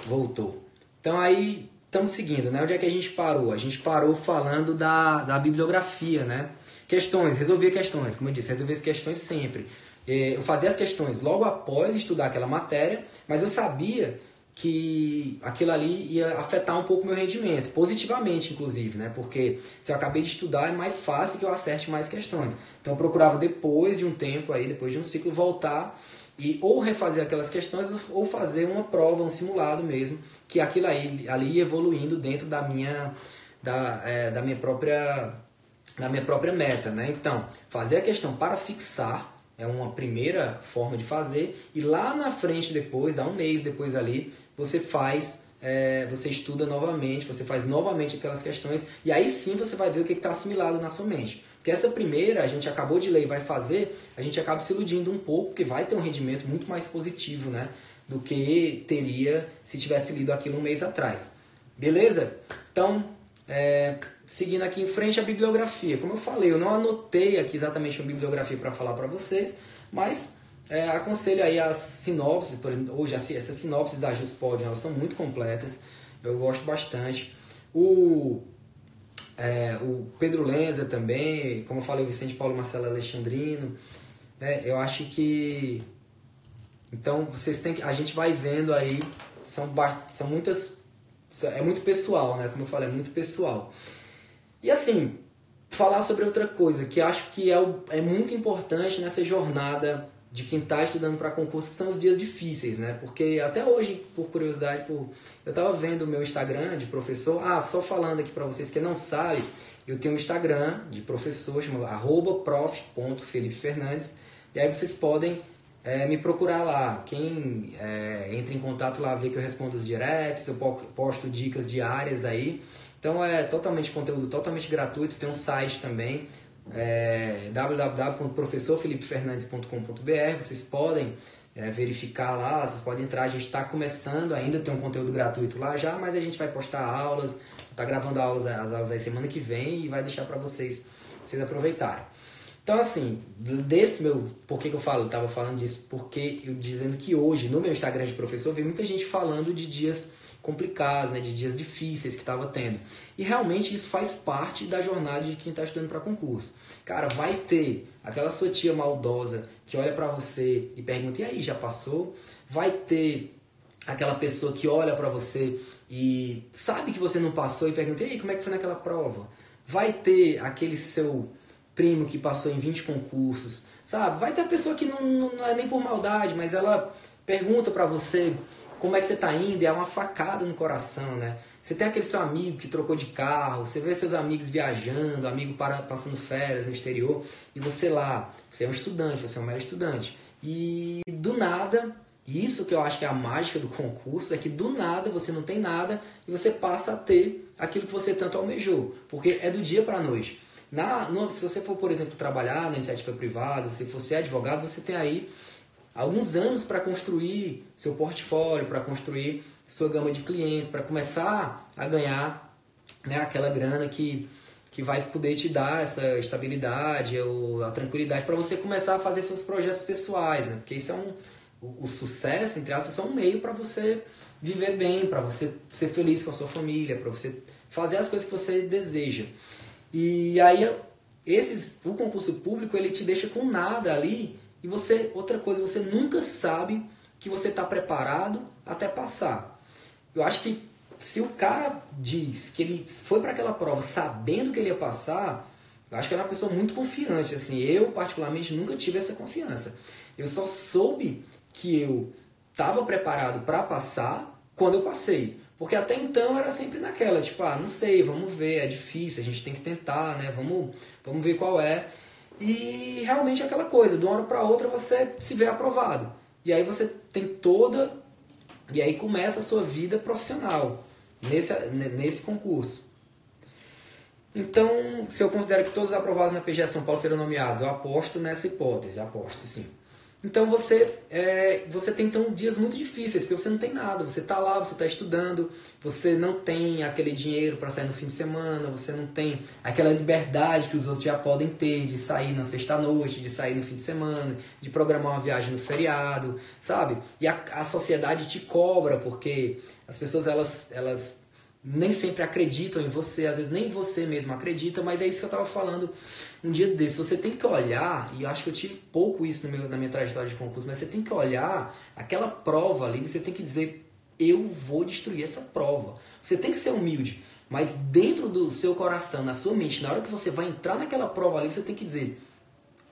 voltou. Então aí, estamos seguindo, né? Onde é que a gente parou? A gente parou falando da, da bibliografia, né? Questões, resolver questões, como eu disse, resolver as questões sempre. É, eu fazia as questões logo após estudar aquela matéria, mas eu sabia que aquilo ali ia afetar um pouco meu rendimento, positivamente inclusive, né? Porque se eu acabei de estudar é mais fácil que eu acerte mais questões. Então eu procurava depois de um tempo aí, depois de um ciclo voltar e ou refazer aquelas questões ou fazer uma prova, um simulado mesmo, que aquilo aí ali evoluindo dentro da minha da, é, da minha própria da minha própria meta, né? Então, fazer a questão para fixar é uma primeira forma de fazer e lá na frente depois, dá um mês depois ali, você faz, é, você estuda novamente, você faz novamente aquelas questões e aí sim você vai ver o que está assimilado na sua mente. Porque essa primeira, a gente acabou de ler e vai fazer, a gente acaba se iludindo um pouco, porque vai ter um rendimento muito mais positivo, né? Do que teria se tivesse lido aquilo um mês atrás. Beleza? Então, é, seguindo aqui em frente a bibliografia. Como eu falei, eu não anotei aqui exatamente uma bibliografia para falar para vocês, mas é, aconselho aí as sinopses, por exemplo, hoje essas sinopses da JustPod, elas são muito completas, eu gosto bastante. O, é, o Pedro Lenza também, como eu falei, o Vicente Paulo Marcelo Alexandrino, né, eu acho que então vocês têm que a gente vai vendo aí são são muitas é muito pessoal, né? Como eu falei, é muito pessoal. E assim, falar sobre outra coisa que acho que é, é muito importante nessa jornada de quem está estudando para concurso, que são os dias difíceis, né? Porque até hoje, por curiosidade, por... eu estava vendo o meu Instagram de professor. Ah, só falando aqui para vocês que não sabem, eu tenho um Instagram de professor, chama prof.felipefernandes. E aí vocês podem é, me procurar lá. Quem é, entra em contato lá, vê que eu respondo os directs, eu posto dicas diárias aí. Então é totalmente conteúdo totalmente gratuito, tem um site também, é, www.professorfelipefernandes.com.br. Vocês podem é, verificar lá, vocês podem entrar. A gente está começando ainda, tem um conteúdo gratuito lá já, mas a gente vai postar aulas, está gravando aulas, as aulas aí semana que vem e vai deixar para vocês, vocês aproveitarem. Então, assim, desse meu. Por que, que eu falo? Eu tava falando disso porque eu dizendo que hoje, no meu Instagram de professor, vi muita gente falando de dias complicados, né, de dias difíceis que estava tendo. E realmente isso faz parte da jornada de quem está estudando para concurso. Cara, vai ter aquela sua tia maldosa que olha para você e pergunta: "E aí, já passou?" Vai ter aquela pessoa que olha para você e sabe que você não passou e pergunta: "E aí, como é que foi naquela prova?" Vai ter aquele seu primo que passou em 20 concursos, sabe? Vai ter pessoa que não, não é nem por maldade, mas ela pergunta para você como é que você tá indo, é uma facada no coração, né? Você tem aquele seu amigo que trocou de carro, você vê seus amigos viajando, amigo para, passando férias no exterior, e você lá, você é um estudante, você é um mero estudante. E do nada, isso que eu acho que é a mágica do concurso, é que do nada você não tem nada e você passa a ter aquilo que você tanto almejou, porque é do dia para a noite. Na, no, se você for, por exemplo, trabalhar na iniciativa privada, se for ser advogado, você tem aí alguns anos para construir seu portfólio, para construir sua gama de clientes, para começar a ganhar né, aquela grana que, que vai poder te dar essa estabilidade ou a tranquilidade para você começar a fazer seus projetos pessoais, né? Porque isso é um o, o sucesso entre aspas é um meio para você viver bem, para você ser feliz com a sua família, para você fazer as coisas que você deseja. E aí esses o concurso público ele te deixa com nada ali e você, outra coisa, você nunca sabe que você está preparado até passar. Eu acho que se o cara diz que ele foi para aquela prova sabendo que ele ia passar, eu acho que ele é uma pessoa muito confiante. Assim, eu particularmente nunca tive essa confiança. Eu só soube que eu estava preparado para passar quando eu passei. Porque até então era sempre naquela, tipo, ah, não sei, vamos ver, é difícil, a gente tem que tentar, né? Vamos, vamos ver qual é. E realmente é aquela coisa, de uma hora para outra você se vê aprovado. E aí você tem toda. E aí começa a sua vida profissional nesse, nesse concurso. Então, se eu considero que todos os aprovados na PGA São Paulo serão nomeados, eu aposto nessa hipótese, aposto sim. Então você, é, você tem então dias muito difíceis, porque você não tem nada, você está lá, você está estudando, você não tem aquele dinheiro para sair no fim de semana, você não tem aquela liberdade que os outros já podem ter de sair na sexta-noite, de sair no fim de semana, de programar uma viagem no feriado, sabe? E a, a sociedade te cobra, porque as pessoas elas, elas nem sempre acreditam em você, às vezes nem você mesmo acredita, mas é isso que eu estava falando um dia desse, você tem que olhar, e eu acho que eu tive pouco isso meu, na minha trajetória de concurso, mas você tem que olhar aquela prova ali, você tem que dizer, eu vou destruir essa prova. Você tem que ser humilde, mas dentro do seu coração, na sua mente, na hora que você vai entrar naquela prova ali, você tem que dizer,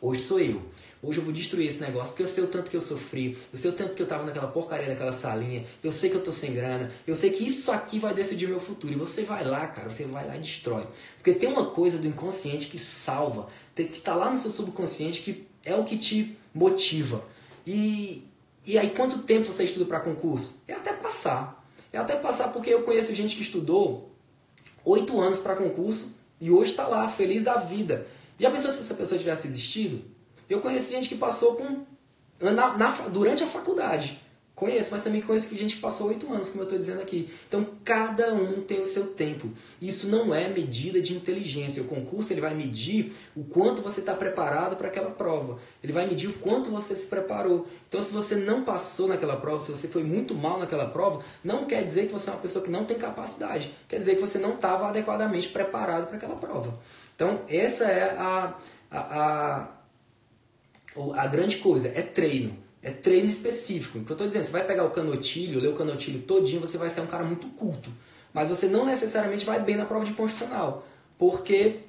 hoje sou eu. Hoje eu vou destruir esse negócio, porque eu sei o tanto que eu sofri, eu sei o tanto que eu tava naquela porcaria daquela salinha, eu sei que eu tô sem grana, eu sei que isso aqui vai decidir meu futuro. E você vai lá, cara, você vai lá e destrói. Porque tem uma coisa do inconsciente que salva, que tá lá no seu subconsciente que é o que te motiva. E, e aí, quanto tempo você estuda para concurso? É até passar. É até passar porque eu conheço gente que estudou oito anos para concurso e hoje está lá, feliz da vida. Já pensou se essa pessoa tivesse existido? Eu conheço gente que passou com, na, na, durante a faculdade. Conheço, mas também conheço gente que passou oito anos, como eu estou dizendo aqui. Então, cada um tem o seu tempo. Isso não é medida de inteligência. O concurso ele vai medir o quanto você está preparado para aquela prova. Ele vai medir o quanto você se preparou. Então, se você não passou naquela prova, se você foi muito mal naquela prova, não quer dizer que você é uma pessoa que não tem capacidade. Quer dizer que você não estava adequadamente preparado para aquela prova. Então, essa é a, a, a a grande coisa é treino. É treino específico. O que eu estou dizendo, você vai pegar o canotilho, ler o canotilho todinho, você vai ser um cara muito culto. Mas você não necessariamente vai bem na prova de constitucional. Porque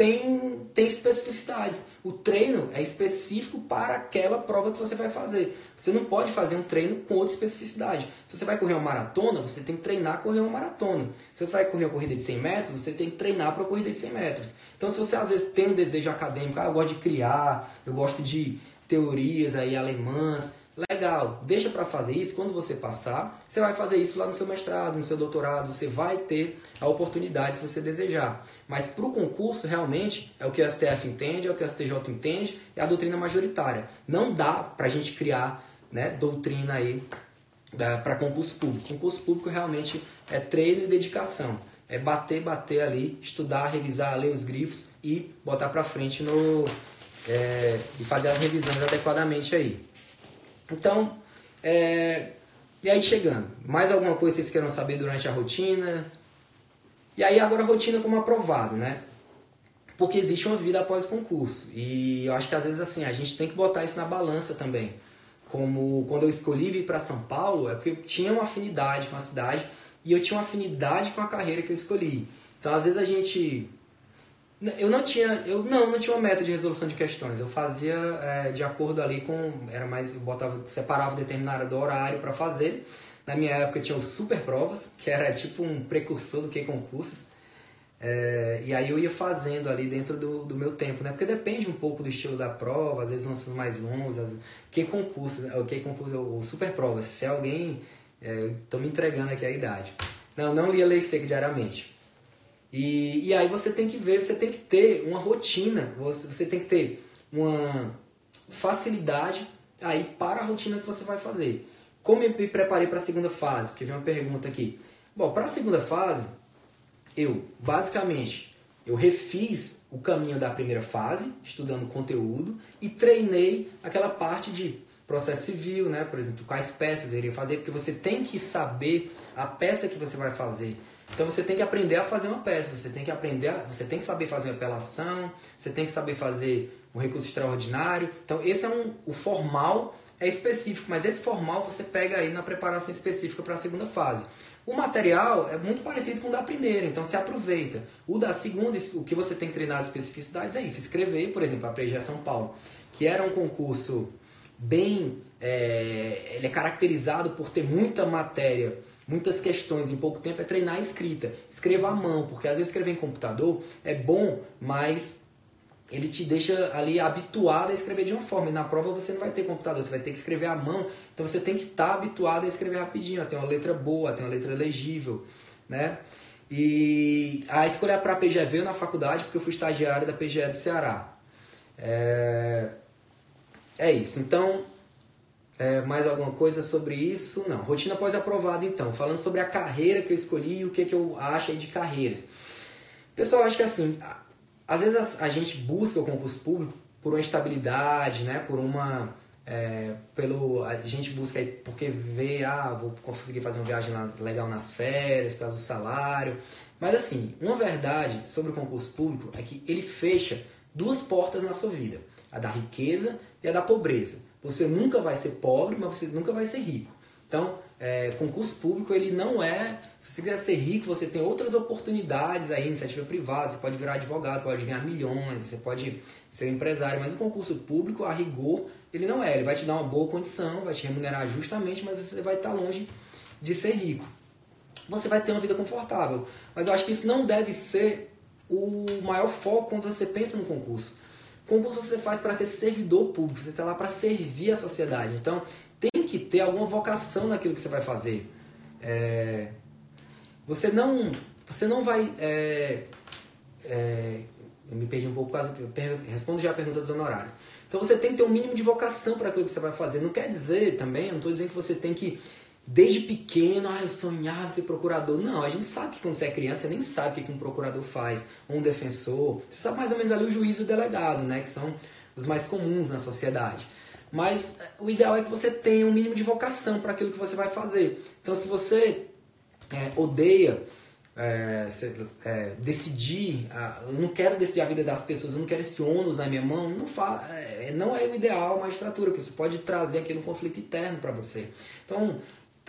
tem, tem especificidades. O treino é específico para aquela prova que você vai fazer. Você não pode fazer um treino com outra especificidade. Se você vai correr uma maratona, você tem que treinar a correr uma maratona. Se você vai correr uma corrida de 100 metros, você tem que treinar para a corrida de 100 metros. Então, se você às vezes tem um desejo acadêmico, ah, eu gosto de criar, eu gosto de teorias aí alemãs, legal, deixa para fazer isso. Quando você passar, você vai fazer isso lá no seu mestrado, no seu doutorado, você vai ter a oportunidade se você desejar. Mas para o concurso, realmente, é o que o STF entende, é o que o STJ entende, é a doutrina majoritária. Não dá para a gente criar né, doutrina aí para concurso público. Concurso público realmente é treino e dedicação é bater, bater ali, estudar, revisar, ler os grifos e botar para frente no é, e fazer as revisões adequadamente aí. Então, é, e aí chegando, mais alguma coisa vocês queiram saber durante a rotina? E aí agora a rotina como aprovado, né? Porque existe uma vida após concurso. E eu acho que às vezes assim, a gente tem que botar isso na balança também. Como quando eu escolhi vir para São Paulo, é porque eu tinha uma afinidade com a cidade e eu tinha uma afinidade com a carreira que eu escolhi. Então, às vezes a gente Eu não tinha, eu não, não tinha uma meta de resolução de questões. Eu fazia é, de acordo ali com, era mais, eu botava, separava determinado horário para fazer. Na minha época tinha os super provas, que era tipo um precursor do que concursos. É, e aí eu ia fazendo ali dentro do, do meu tempo, né? Porque depende um pouco do estilo da prova, às vezes ser mais longos, as, que concursos, o que concurso, o super provas. Se alguém, é, tô me entregando aqui a idade. Não, não lia lei seca diariamente. E, e aí você tem que ver, você tem que ter uma rotina, você, você tem que ter uma facilidade aí para a rotina que você vai fazer. Como eu me preparei para a segunda fase? Porque vem uma pergunta aqui. Bom, para a segunda fase, eu basicamente eu refiz o caminho da primeira fase, estudando conteúdo, e treinei aquela parte de processo civil, né? Por exemplo, quais peças eu iria fazer, porque você tem que saber a peça que você vai fazer. Então você tem que aprender a fazer uma peça, você tem que aprender, a, você tem que saber fazer apelação, você tem que saber fazer um recurso extraordinário. Então esse é um, o formal é específico, mas esse formal você pega aí na preparação específica para a segunda fase. O material é muito parecido com o da primeira, então se aproveita. O da segunda, o que você tem que treinar as especificidades é isso, escrever, por exemplo, a PGE São Paulo, que era um concurso bem, é, ele é caracterizado por ter muita matéria muitas questões em pouco tempo é treinar a escrita. Escreva à mão, porque às vezes escrever em computador é bom, mas ele te deixa ali habituado a escrever de uma forma. E na prova você não vai ter computador, você vai ter que escrever à mão. Então você tem que estar tá habituado a escrever rapidinho, a ter uma letra boa, a ter uma letra legível, né? E a escolha para a PGE veio na faculdade porque eu fui estagiário da PGE do Ceará. É, é isso. Então, é, mais alguma coisa sobre isso? Não. Rotina pós-aprovada, então. Falando sobre a carreira que eu escolhi e o que, que eu acho de carreiras. Pessoal, acho que assim, às vezes a, a gente busca o concurso público por uma estabilidade, né? Por uma... É, pelo, a gente busca aí porque vê, ah, vou conseguir fazer uma viagem legal nas férias, por causa do salário. Mas assim, uma verdade sobre o concurso público é que ele fecha duas portas na sua vida. A da riqueza e a da pobreza. Você nunca vai ser pobre, mas você nunca vai ser rico. Então, é, concurso público ele não é. Se você quiser ser rico, você tem outras oportunidades aí, iniciativa privada, você pode virar advogado, pode ganhar milhões, você pode ser empresário, mas o concurso público, a rigor, ele não é. Ele vai te dar uma boa condição, vai te remunerar justamente, mas você vai estar longe de ser rico. Você vai ter uma vida confortável. Mas eu acho que isso não deve ser o maior foco quando você pensa no concurso. Concurso você faz para ser servidor público, você está lá para servir a sociedade. Então, tem que ter alguma vocação naquilo que você vai fazer. É, você não, você não vai. É, é, eu me perdi um pouco, respondo já a pergunta dos honorários. Então você tem que ter um mínimo de vocação para aquilo que você vai fazer. Não quer dizer também, não estou dizendo que você tem que desde pequeno, ah, eu sonhava ser procurador. Não, a gente sabe que quando você é criança, você nem sabe o que um procurador faz, ou um defensor. Você sabe mais ou menos ali o juiz e o delegado, né, que são os mais comuns na sociedade. Mas o ideal é que você tenha um mínimo de vocação para aquilo que você vai fazer. Então, se você é, odeia é, é, decidir, eu não quero decidir a vida das pessoas, eu não quero esse ônus na minha mão, não, fa, não é o ideal a magistratura, porque isso pode trazer aquele um conflito interno para você. Então,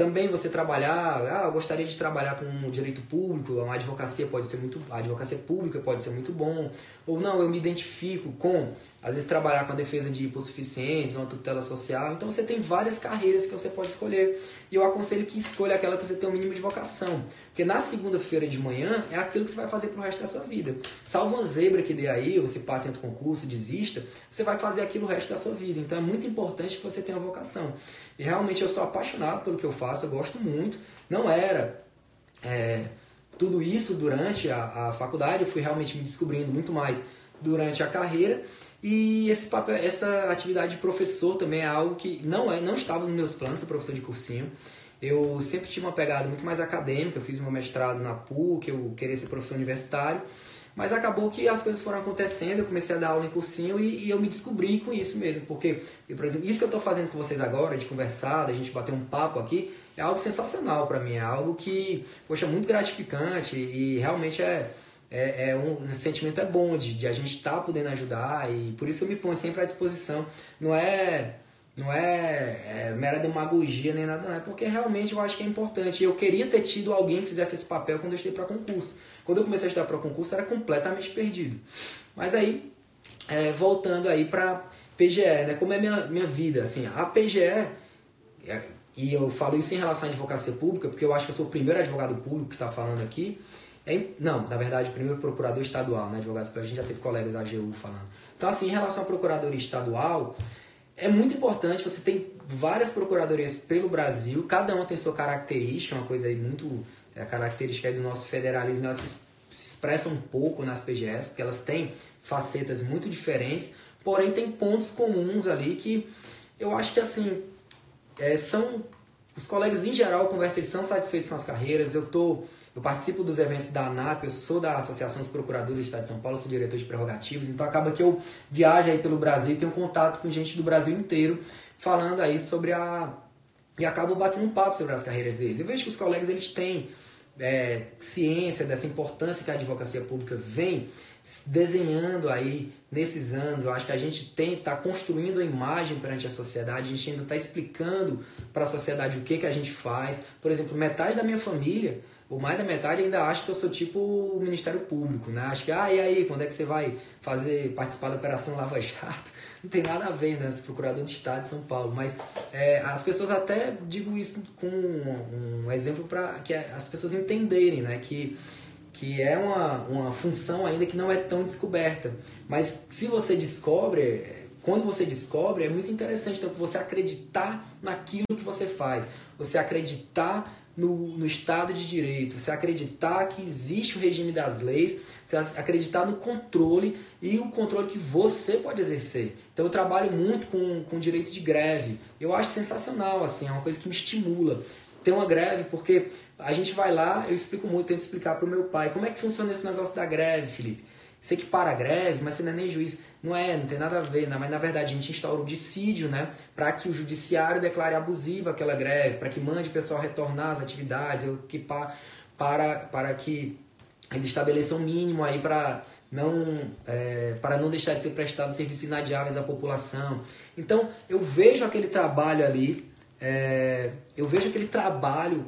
também você trabalhar, ah, eu gostaria de trabalhar com direito público, uma advocacia pode ser muito, a advocacia pública pode ser muito bom, ou não, eu me identifico com às vezes trabalhar com a defesa de hipossuficientes, uma tutela social. Então você tem várias carreiras que você pode escolher. E eu aconselho que escolha aquela que você tem o um mínimo de vocação. Porque na segunda-feira de manhã é aquilo que você vai fazer pro resto da sua vida. Salvo uma zebra que dê aí, você passe entre concurso, desista, você vai fazer aquilo o resto da sua vida. Então é muito importante que você tenha uma vocação. E realmente eu sou apaixonado pelo que eu faço, eu gosto muito. Não era é, tudo isso durante a, a faculdade, eu fui realmente me descobrindo muito mais durante a carreira. E esse papel, essa atividade de professor também é algo que não, é, não estava nos meus planos, ser professor de cursinho. Eu sempre tive uma pegada muito mais acadêmica, eu fiz meu mestrado na PUC, eu queria ser professor universitário, mas acabou que as coisas foram acontecendo, eu comecei a dar aula em cursinho e, e eu me descobri com isso mesmo, porque, por exemplo, isso que eu estou fazendo com vocês agora, de conversar, da gente bater um papo aqui, é algo sensacional para mim, é algo que, poxa, muito gratificante e realmente é, é, é um, um sentimento é bom de, de a gente estar tá podendo ajudar e por isso que eu me ponho sempre à disposição. Não é não é, é, mera demagogia nem nada, não. É porque realmente eu acho que é importante. Eu queria ter tido alguém que fizesse esse papel quando eu estudei para concurso. Quando eu comecei a estudar para concurso, era completamente perdido. Mas aí, é, voltando aí para PGE, né? Como é minha, minha vida, assim, a PGE, é, e eu falo isso em relação à advocacia pública, porque eu acho que eu sou o primeiro advogado público que está falando aqui. É, não, na verdade, primeiro procurador estadual, né? Advogados, a gente já teve colegas da AGU falando. Então, assim, em relação à procuradoria estadual, é muito importante, você tem várias procuradorias pelo Brasil, cada uma tem sua característica, uma coisa aí muito. É característica aí do nosso federalismo, elas se, se expressam um pouco nas PGS, porque elas têm facetas muito diferentes, porém tem pontos comuns ali que eu acho que assim é, são os colegas em geral conversam, eles são satisfeitos com as carreiras. Eu tô eu participo dos eventos da ANAP, eu sou da Associação dos Procuradores do Estado de São Paulo, sou diretor de prerrogativas, então acaba que eu viajo aí pelo Brasil e tenho contato com gente do Brasil inteiro falando aí sobre a. e acabo batendo papo sobre as carreiras deles. Eu vejo que os colegas eles têm é, ciência dessa importância que a advocacia pública vem desenhando aí nesses anos. Eu acho que a gente tem está construindo a imagem perante a sociedade, a gente ainda está explicando para a sociedade o que, que a gente faz. Por exemplo, metade da minha família ou mais da metade ainda acha que eu sou tipo o Ministério Público, né? Acho que, ah, e aí, quando é que você vai fazer, participar da Operação Lava Jato? Não tem nada a ver, né? Esse procurador de Estado de São Paulo. Mas é, as pessoas até, digo isso com um, um exemplo para que as pessoas entenderem, né? Que, que é uma, uma função ainda que não é tão descoberta. Mas se você descobre, quando você descobre, é muito interessante. Então, você acreditar naquilo que você faz. Você acreditar no, no Estado de Direito, você acreditar que existe o regime das leis, você acreditar no controle e o controle que você pode exercer. Então eu trabalho muito com, com direito de greve. Eu acho sensacional, assim, é uma coisa que me estimula. Ter uma greve, porque a gente vai lá, eu explico muito, tento explicar para o meu pai como é que funciona esse negócio da greve, Felipe. Você que para a greve, mas você não é nem juiz. Não é, não tem nada a ver, né? mas na verdade a gente instaura o dissídio, né? Para que o judiciário declare abusiva aquela greve, para que mande o pessoal retornar às atividades, que para, para, para que eles estabeleçam um mínimo aí para não é, para não deixar de ser prestado serviços inadiáveis à população. Então eu vejo aquele trabalho ali, é, eu vejo aquele trabalho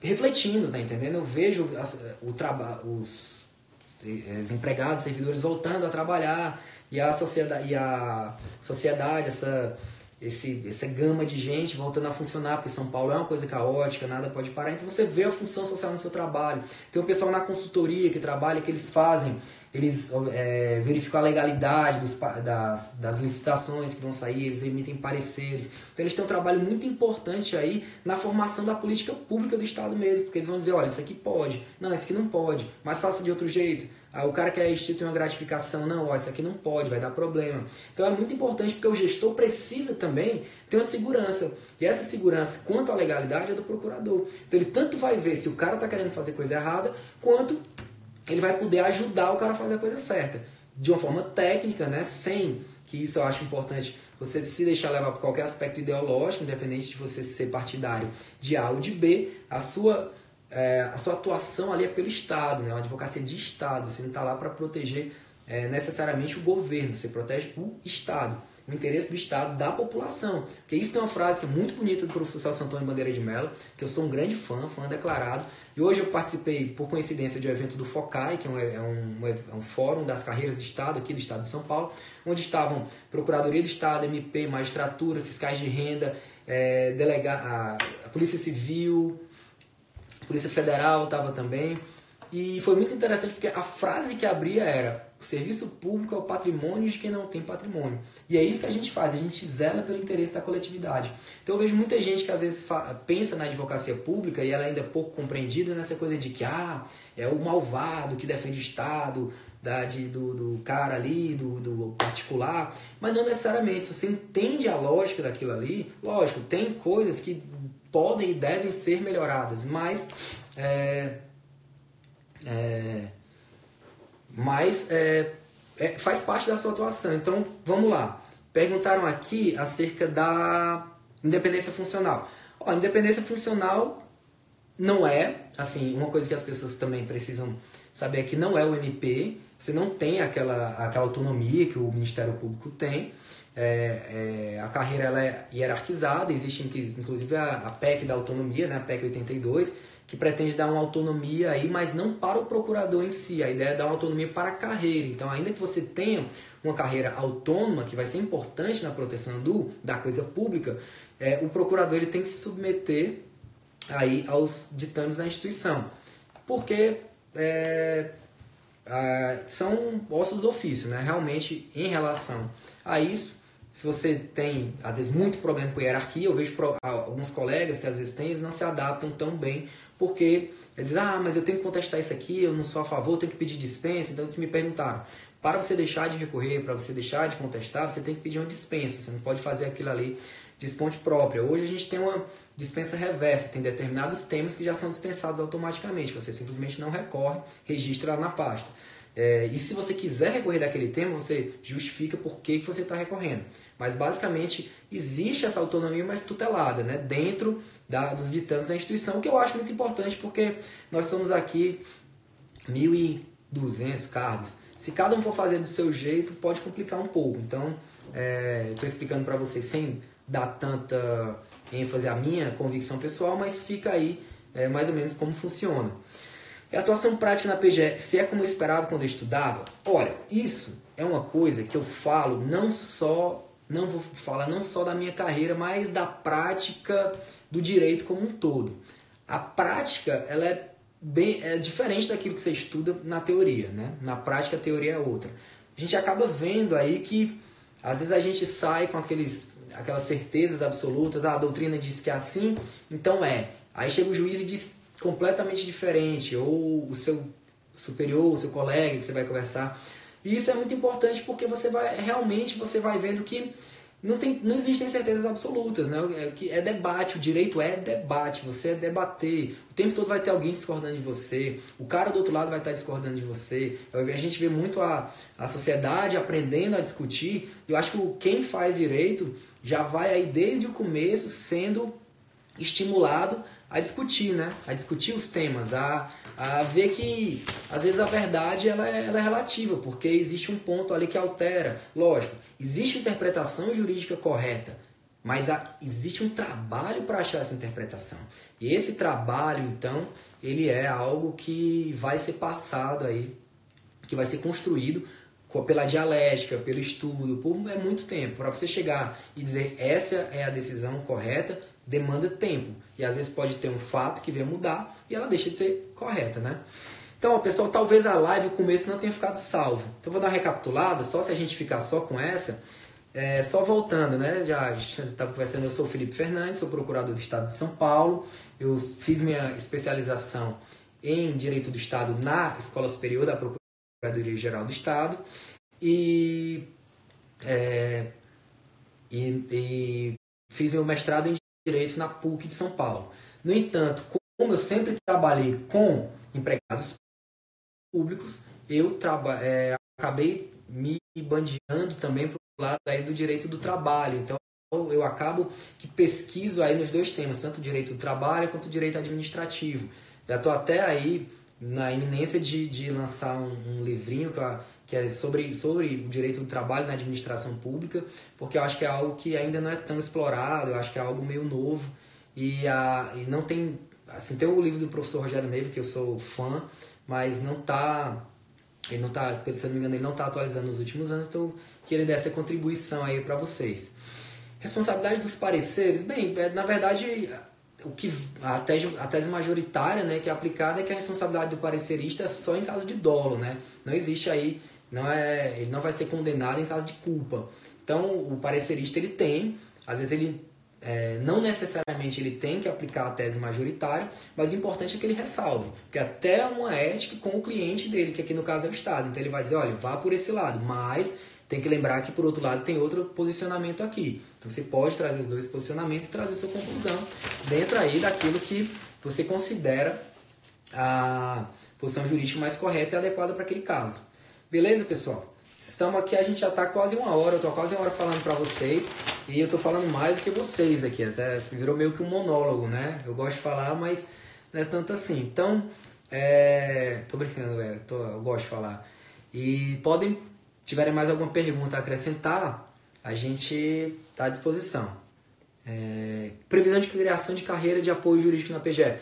refletindo, tá entendendo? Eu vejo as, o trabalho, os empregados, servidores voltando a trabalhar e a sociedade, e a sociedade essa, esse, essa gama de gente voltando a funcionar, porque São Paulo é uma coisa caótica, nada pode parar. Então você vê a função social no seu trabalho. Tem o pessoal na consultoria que trabalha, que eles fazem eles é, verificam a legalidade dos, das, das licitações que vão sair, eles emitem pareceres. Então eles têm um trabalho muito importante aí na formação da política pública do Estado mesmo, porque eles vão dizer, olha, isso aqui pode, não, isso aqui não pode, mas faça de outro jeito. Aí o cara quer instituir uma gratificação, não, ó, isso aqui não pode, vai dar problema. Então é muito importante porque o gestor precisa também ter uma segurança. E essa segurança, quanto à legalidade, é do procurador. Então ele tanto vai ver se o cara está querendo fazer coisa errada, quanto ele vai poder ajudar o cara a fazer a coisa certa. De uma forma técnica, né? Sem, que isso eu acho importante, você se deixar levar por qualquer aspecto ideológico, independente de você ser partidário de A ou de B, a sua, é, a sua atuação ali é pelo Estado, né? uma advocacia de Estado. Você não está lá para proteger é, necessariamente o governo, você protege o Estado o interesse do Estado, da população. Porque isso tem uma frase que é muito bonita do professor Celso Antônio Bandeira de Mello, que eu sou um grande fã, fã declarado, e hoje eu participei, por coincidência, de um evento do FOCAI, que é um, é um, é um fórum das carreiras de Estado aqui do Estado de São Paulo, onde estavam Procuradoria do Estado, MP, Magistratura, Fiscais de Renda, é, delega a, a Polícia Civil, Polícia Federal estava também. E foi muito interessante porque a frase que abria era: o serviço público é o patrimônio de quem não tem patrimônio. E é isso que a gente faz, a gente zela pelo interesse da coletividade. Então eu vejo muita gente que às vezes pensa na advocacia pública e ela ainda é pouco compreendida nessa coisa de que ah, é o malvado que defende o Estado, da, de, do, do cara ali, do, do particular, mas não necessariamente. Se você entende a lógica daquilo ali, lógico, tem coisas que podem e devem ser melhoradas, mas é, é, mas é, é, faz parte da sua atuação. Então, vamos lá. Perguntaram aqui acerca da independência funcional. Ó, independência funcional não é, assim, uma coisa que as pessoas também precisam saber é que não é o MP, você não tem aquela, aquela autonomia que o Ministério Público tem. é, é, a carreira ela é hierarquizada, existe inclusive a, a PEC da autonomia, né, a PEC 82, que pretende dar uma autonomia aí, mas não para o procurador em si. A ideia é dar uma autonomia para a carreira. Então, ainda que você tenha uma carreira autônoma, que vai ser importante na proteção do, da coisa pública, é, o procurador ele tem que se submeter aí aos ditames da instituição. Porque é, são ossos do ofício, né? Realmente, em relação a isso, se você tem, às vezes, muito problema com hierarquia, eu vejo alguns colegas que às vezes têm, eles não se adaptam tão bem porque eles dizem, ah, mas eu tenho que contestar isso aqui, eu não sou a favor, eu tenho que pedir dispensa. Então eles me perguntaram, para você deixar de recorrer, para você deixar de contestar, você tem que pedir uma dispensa, você não pode fazer aquilo ali de fonte própria. Hoje a gente tem uma dispensa reversa, tem determinados temas que já são dispensados automaticamente, você simplesmente não recorre, registra lá na pasta. É, e se você quiser recorrer daquele tema, você justifica por que, que você está recorrendo. Mas basicamente existe essa autonomia mais tutelada, né? dentro da, dos ditames da instituição, que eu acho muito importante porque nós somos aqui 1.200 cargos. Se cada um for fazer do seu jeito, pode complicar um pouco. Então, é, estou explicando para vocês sem dar tanta ênfase à minha convicção pessoal, mas fica aí é, mais ou menos como funciona. E a atuação prática na PGE, se é como eu esperava quando eu estudava? Olha, isso é uma coisa que eu falo não só, não vou falar não só da minha carreira, mas da prática do direito como um todo. A prática ela é bem é diferente daquilo que você estuda na teoria, né? Na prática a teoria é outra. A gente acaba vendo aí que às vezes a gente sai com aqueles aquelas certezas absolutas, ah, a doutrina diz que é assim, então é. Aí chega o juiz e diz completamente diferente, ou o seu superior, o seu colega que você vai conversar. E isso é muito importante porque você vai realmente você vai vendo que não, tem, não existem certezas absolutas, né? É, que é debate, o direito é debate, você é debater. O tempo todo vai ter alguém discordando de você, o cara do outro lado vai estar discordando de você. A gente vê muito a, a sociedade aprendendo a discutir. Eu acho que quem faz direito já vai aí desde o começo sendo estimulado a discutir, né? A discutir os temas, a, a ver que às vezes a verdade ela é, ela é relativa, porque existe um ponto ali que altera. Lógico, existe interpretação jurídica correta, mas existe um trabalho para achar essa interpretação. E esse trabalho, então, ele é algo que vai ser passado aí, que vai ser construído pela dialética, pelo estudo, por é muito tempo. Para você chegar e dizer essa é a decisão correta, demanda tempo. E às vezes pode ter um fato que vem mudar e ela deixa de ser correta, né? Então, pessoal, talvez a live, o começo não tenha ficado salvo. Então, vou dar uma recapitulada, só se a gente ficar só com essa. É, só voltando, né? Já estava conversando, eu sou o Felipe Fernandes, sou procurador do Estado de São Paulo. Eu fiz minha especialização em Direito do Estado na Escola Superior da Procuradoria Geral do Estado. E, é, e, e fiz meu mestrado em Direito na PUC de São Paulo. No entanto, como eu sempre trabalhei com empregados públicos, eu é, acabei me bandeando também para o lado aí do direito do trabalho. Então, eu acabo que pesquiso aí nos dois temas, tanto o direito do trabalho quanto o direito administrativo. Já estou até aí na iminência de, de lançar um, um livrinho que é sobre, sobre o direito do trabalho na administração pública, porque eu acho que é algo que ainda não é tão explorado, eu acho que é algo meio novo e, a, e não tem... Assim, tem o livro do professor Rogério Neve, que eu sou fã, mas não está ele não tá, se não me engano, ele não está atualizando nos últimos anos, então queria dar essa contribuição aí para vocês. Responsabilidade dos pareceres, bem, é, na verdade, o que a tese, a tese majoritária, né, que é aplicada é que a responsabilidade do parecerista é só em caso de dolo, né? Não existe aí, não é, ele não vai ser condenado em caso de culpa. Então, o parecerista ele tem, às vezes ele é, não necessariamente ele tem que aplicar a tese majoritária, mas o importante é que ele ressalve, porque até uma ética com o cliente dele, que aqui no caso é o Estado. Então ele vai dizer, olha, vá por esse lado, mas tem que lembrar que por outro lado tem outro posicionamento aqui. Então você pode trazer os dois posicionamentos e trazer sua conclusão dentro aí daquilo que você considera a posição jurídica mais correta e adequada para aquele caso. Beleza, pessoal? Estamos aqui, a gente já está quase uma hora, eu estou quase uma hora falando para vocês e eu estou falando mais do que vocês aqui, até virou meio que um monólogo, né? Eu gosto de falar, mas não é tanto assim. Então, é... tô brincando, tô... eu gosto de falar. E podem, tiverem mais alguma pergunta a acrescentar, a gente está à disposição. É, previsão de criação de carreira de apoio jurídico na PGE.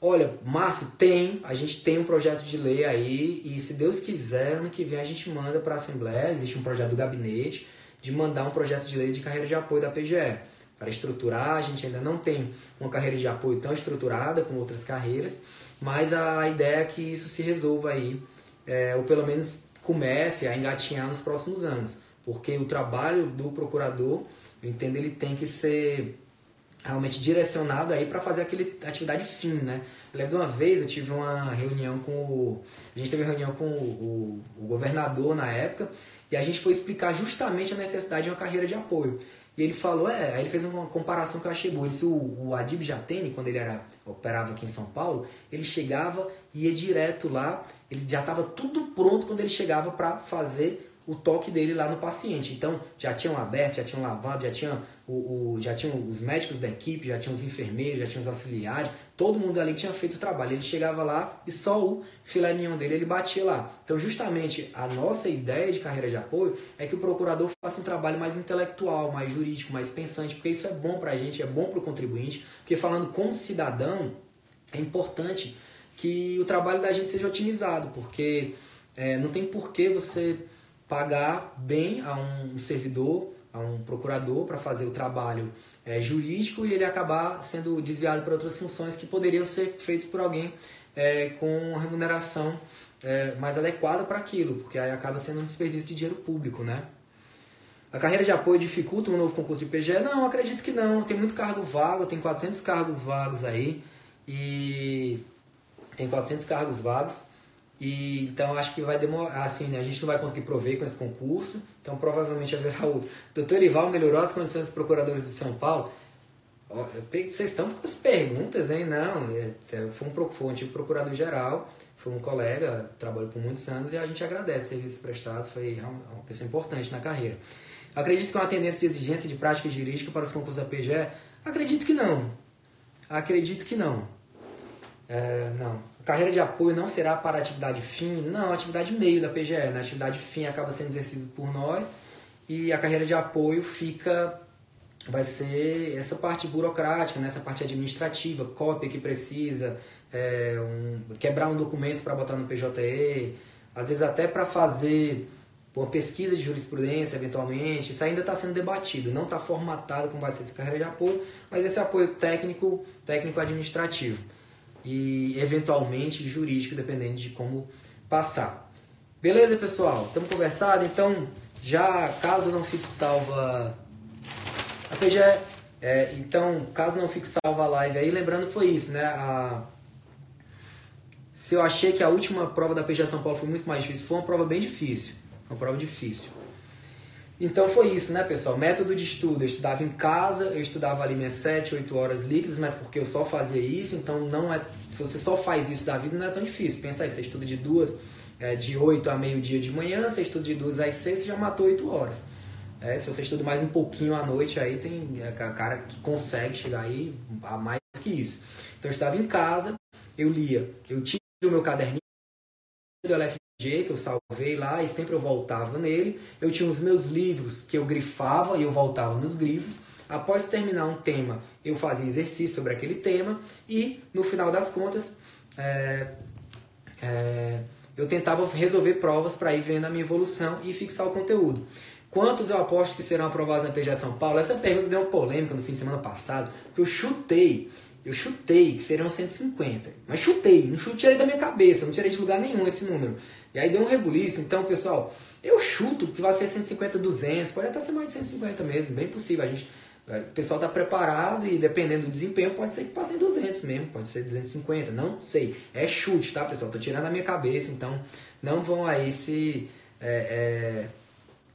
Olha, Márcio, tem, a gente tem um projeto de lei aí e se Deus quiser, ano que vem a gente manda para a Assembleia, existe um projeto do gabinete de mandar um projeto de lei de carreira de apoio da PGE. Para estruturar, a gente ainda não tem uma carreira de apoio tão estruturada como outras carreiras, mas a ideia é que isso se resolva aí, é, ou pelo menos comece a engatinhar nos próximos anos, porque o trabalho do procurador, eu entendo, ele tem que ser realmente direcionado aí para fazer aquele atividade fim, né? Eu lembro de uma vez eu tive uma reunião com o, a gente teve uma reunião com o, o, o governador na época e a gente foi explicar justamente a necessidade de uma carreira de apoio. E ele falou, é, aí ele fez uma comparação que eu achei boa. Ele disse, o, o Adib Jatene, quando ele era, operava aqui em São Paulo, ele chegava e ia direto lá, ele já estava tudo pronto quando ele chegava para fazer o toque dele lá no paciente. Então, já tinham aberto, já tinham lavado, já tinham, o, o, já tinham os médicos da equipe, já tinham os enfermeiros, já tinham os auxiliares, todo mundo ali tinha feito o trabalho. Ele chegava lá e só o filé mignon dele ele batia lá. Então, justamente, a nossa ideia de carreira de apoio é que o procurador faça um trabalho mais intelectual, mais jurídico, mais pensante, porque isso é bom para a gente, é bom para o contribuinte, porque falando como cidadão, é importante que o trabalho da gente seja otimizado, porque é, não tem por que você pagar bem a um servidor, a um procurador para fazer o trabalho é, jurídico e ele acabar sendo desviado para outras funções que poderiam ser feitas por alguém é, com remuneração é, mais adequada para aquilo, porque aí acaba sendo um desperdício de dinheiro público, né? A carreira de apoio dificulta um novo concurso de PGE? Não, acredito que não. Tem muito cargo vago, tem 400 cargos vagos aí e tem 400 cargos vagos. E, então acho que vai demorar, assim, né? a gente não vai conseguir prover com esse concurso, então provavelmente haverá outro. Doutor Ival melhorou as condições dos procuradores de São Paulo. Vocês estão com as perguntas, hein? Não, é, é, foi um, foi um antigo procurador-geral, foi um colega, trabalhou por muitos anos e a gente agradece serviços prestados, foi uma pessoa importante na carreira. Acredito que uma tendência de exigência de prática jurídica para os concursos da PGE? Acredito que não. Acredito que não. É, não carreira de apoio não será para atividade fim, não, atividade meio da PGE, né? Atividade fim acaba sendo exercida por nós e a carreira de apoio fica vai ser essa parte burocrática, né? essa parte administrativa, cópia que precisa, é, um, quebrar um documento para botar no PJE, às vezes até para fazer uma pesquisa de jurisprudência, eventualmente, isso ainda está sendo debatido, não está formatado como vai ser essa carreira de apoio, mas esse apoio técnico, técnico administrativo e eventualmente jurídico, dependendo de como passar. Beleza, pessoal? Estamos conversado? Então, já caso não fique salva a PGE, é, então, caso não fique salva a live aí, lembrando foi isso, né? A, se eu achei que a última prova da PGE São Paulo foi muito mais difícil, foi uma prova bem difícil. Uma prova difícil. Então foi isso, né, pessoal? Método de estudo. Eu estudava em casa, eu estudava ali minhas 7, 8 horas líquidas, mas porque eu só fazia isso, então não é. Se você só faz isso da vida, não é tão difícil. Pensa aí, você estuda de duas, é, de 8 a meio-dia de manhã, você estuda de duas às 6, você já matou 8 horas. É, se você estuda mais um pouquinho à noite, aí tem é, cara que consegue chegar aí a mais que isso. Então eu estava em casa, eu lia, eu tinha o meu caderninho do LF que eu salvei lá e sempre eu voltava nele. Eu tinha os meus livros que eu grifava e eu voltava nos grifos. Após terminar um tema, eu fazia exercício sobre aquele tema e no final das contas é, é, eu tentava resolver provas para ir vendo a minha evolução e fixar o conteúdo. Quantos eu aposto que serão aprovados na PGA São Paulo? Essa pergunta deu uma polêmica no fim de semana passado, que eu chutei eu chutei que seriam 150. Mas chutei, não chutei da minha cabeça, não tirei de lugar nenhum esse número. E aí deu um rebuliço. Então, pessoal, eu chuto que vai ser 150, 200, pode até ser mais de 150 mesmo, bem possível. A gente, é, o pessoal está preparado e dependendo do desempenho, pode ser que passe em 200 mesmo, pode ser 250, não sei. É chute, tá, pessoal? Tô tirando a minha cabeça, então não vão aí se. É, é,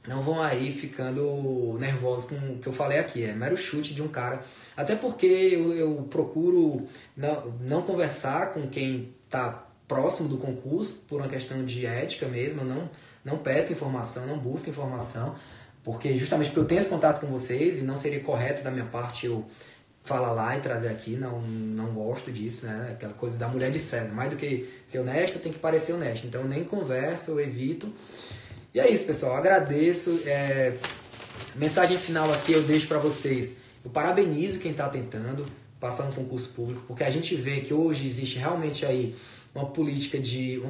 não vão aí ficando nervosos com o que eu falei aqui. É mero chute de um cara. Até porque eu, eu procuro não, não conversar com quem está próximo do concurso, por uma questão de ética mesmo, não, não peço informação, não busco informação, porque justamente porque eu tenho esse contato com vocês e não seria correto da minha parte eu falar lá e trazer aqui, não, não gosto disso, né? Aquela coisa da mulher de César, mais do que ser honesto, tem que parecer honesto. Então eu nem converso, eu evito. E é isso, pessoal, agradeço. É... Mensagem final aqui eu deixo para vocês. Eu parabenizo quem está tentando passar no concurso público, porque a gente vê que hoje existe realmente aí uma política de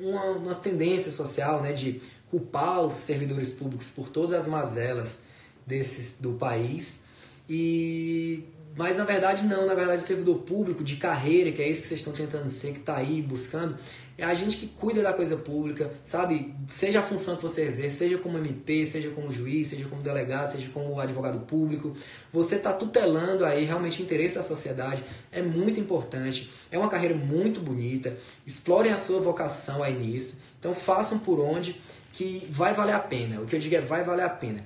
uma, uma tendência social, né, de culpar os servidores públicos por todas as mazelas desses do país. E mas na verdade não, na verdade o servidor público de carreira, que é isso que vocês estão tentando ser, que está aí buscando, é a gente que cuida da coisa pública, sabe? Seja a função que você exerce, seja como MP, seja como juiz, seja como delegado, seja como advogado público, você está tutelando aí realmente o interesse da sociedade, é muito importante, é uma carreira muito bonita, explorem a sua vocação aí nisso, então façam por onde que vai valer a pena, o que eu digo é vai valer a pena.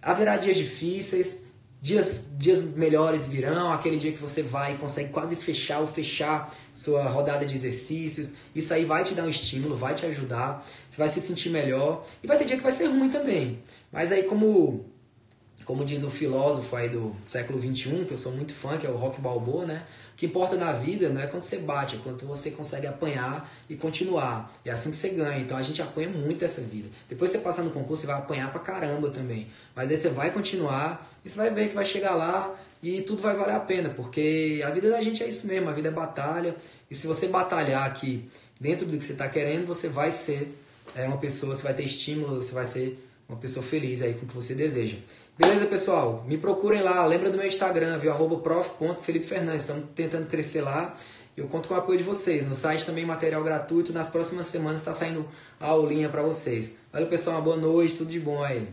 Haverá dias difíceis, Dias, dias melhores virão, aquele dia que você vai e consegue quase fechar ou fechar sua rodada de exercícios. Isso aí vai te dar um estímulo, vai te ajudar, você vai se sentir melhor. E vai ter dia que vai ser ruim também. Mas aí, como, como diz o filósofo aí do século XXI, que eu sou muito fã, que é o Rock Balboa, né? O que importa na vida não é quando você bate, é quando você consegue apanhar e continuar. É assim que você ganha. Então a gente apanha muito essa vida. Depois você passar no concurso, você vai apanhar pra caramba também. Mas aí você vai continuar e você vai ver que vai chegar lá e tudo vai valer a pena, porque a vida da gente é isso mesmo, a vida é batalha. E se você batalhar aqui dentro do que você está querendo, você vai ser é, uma pessoa, você vai ter estímulo, você vai ser uma pessoa feliz aí com o que você deseja. Beleza, pessoal? Me procurem lá, lembra do meu Instagram, viu? Arroba prof.felipefernandes. Estamos tentando crescer lá. Eu conto com o apoio de vocês. No site também material gratuito. Nas próximas semanas está saindo a aulinha para vocês. Valeu, pessoal. Uma boa noite. Tudo de bom aí.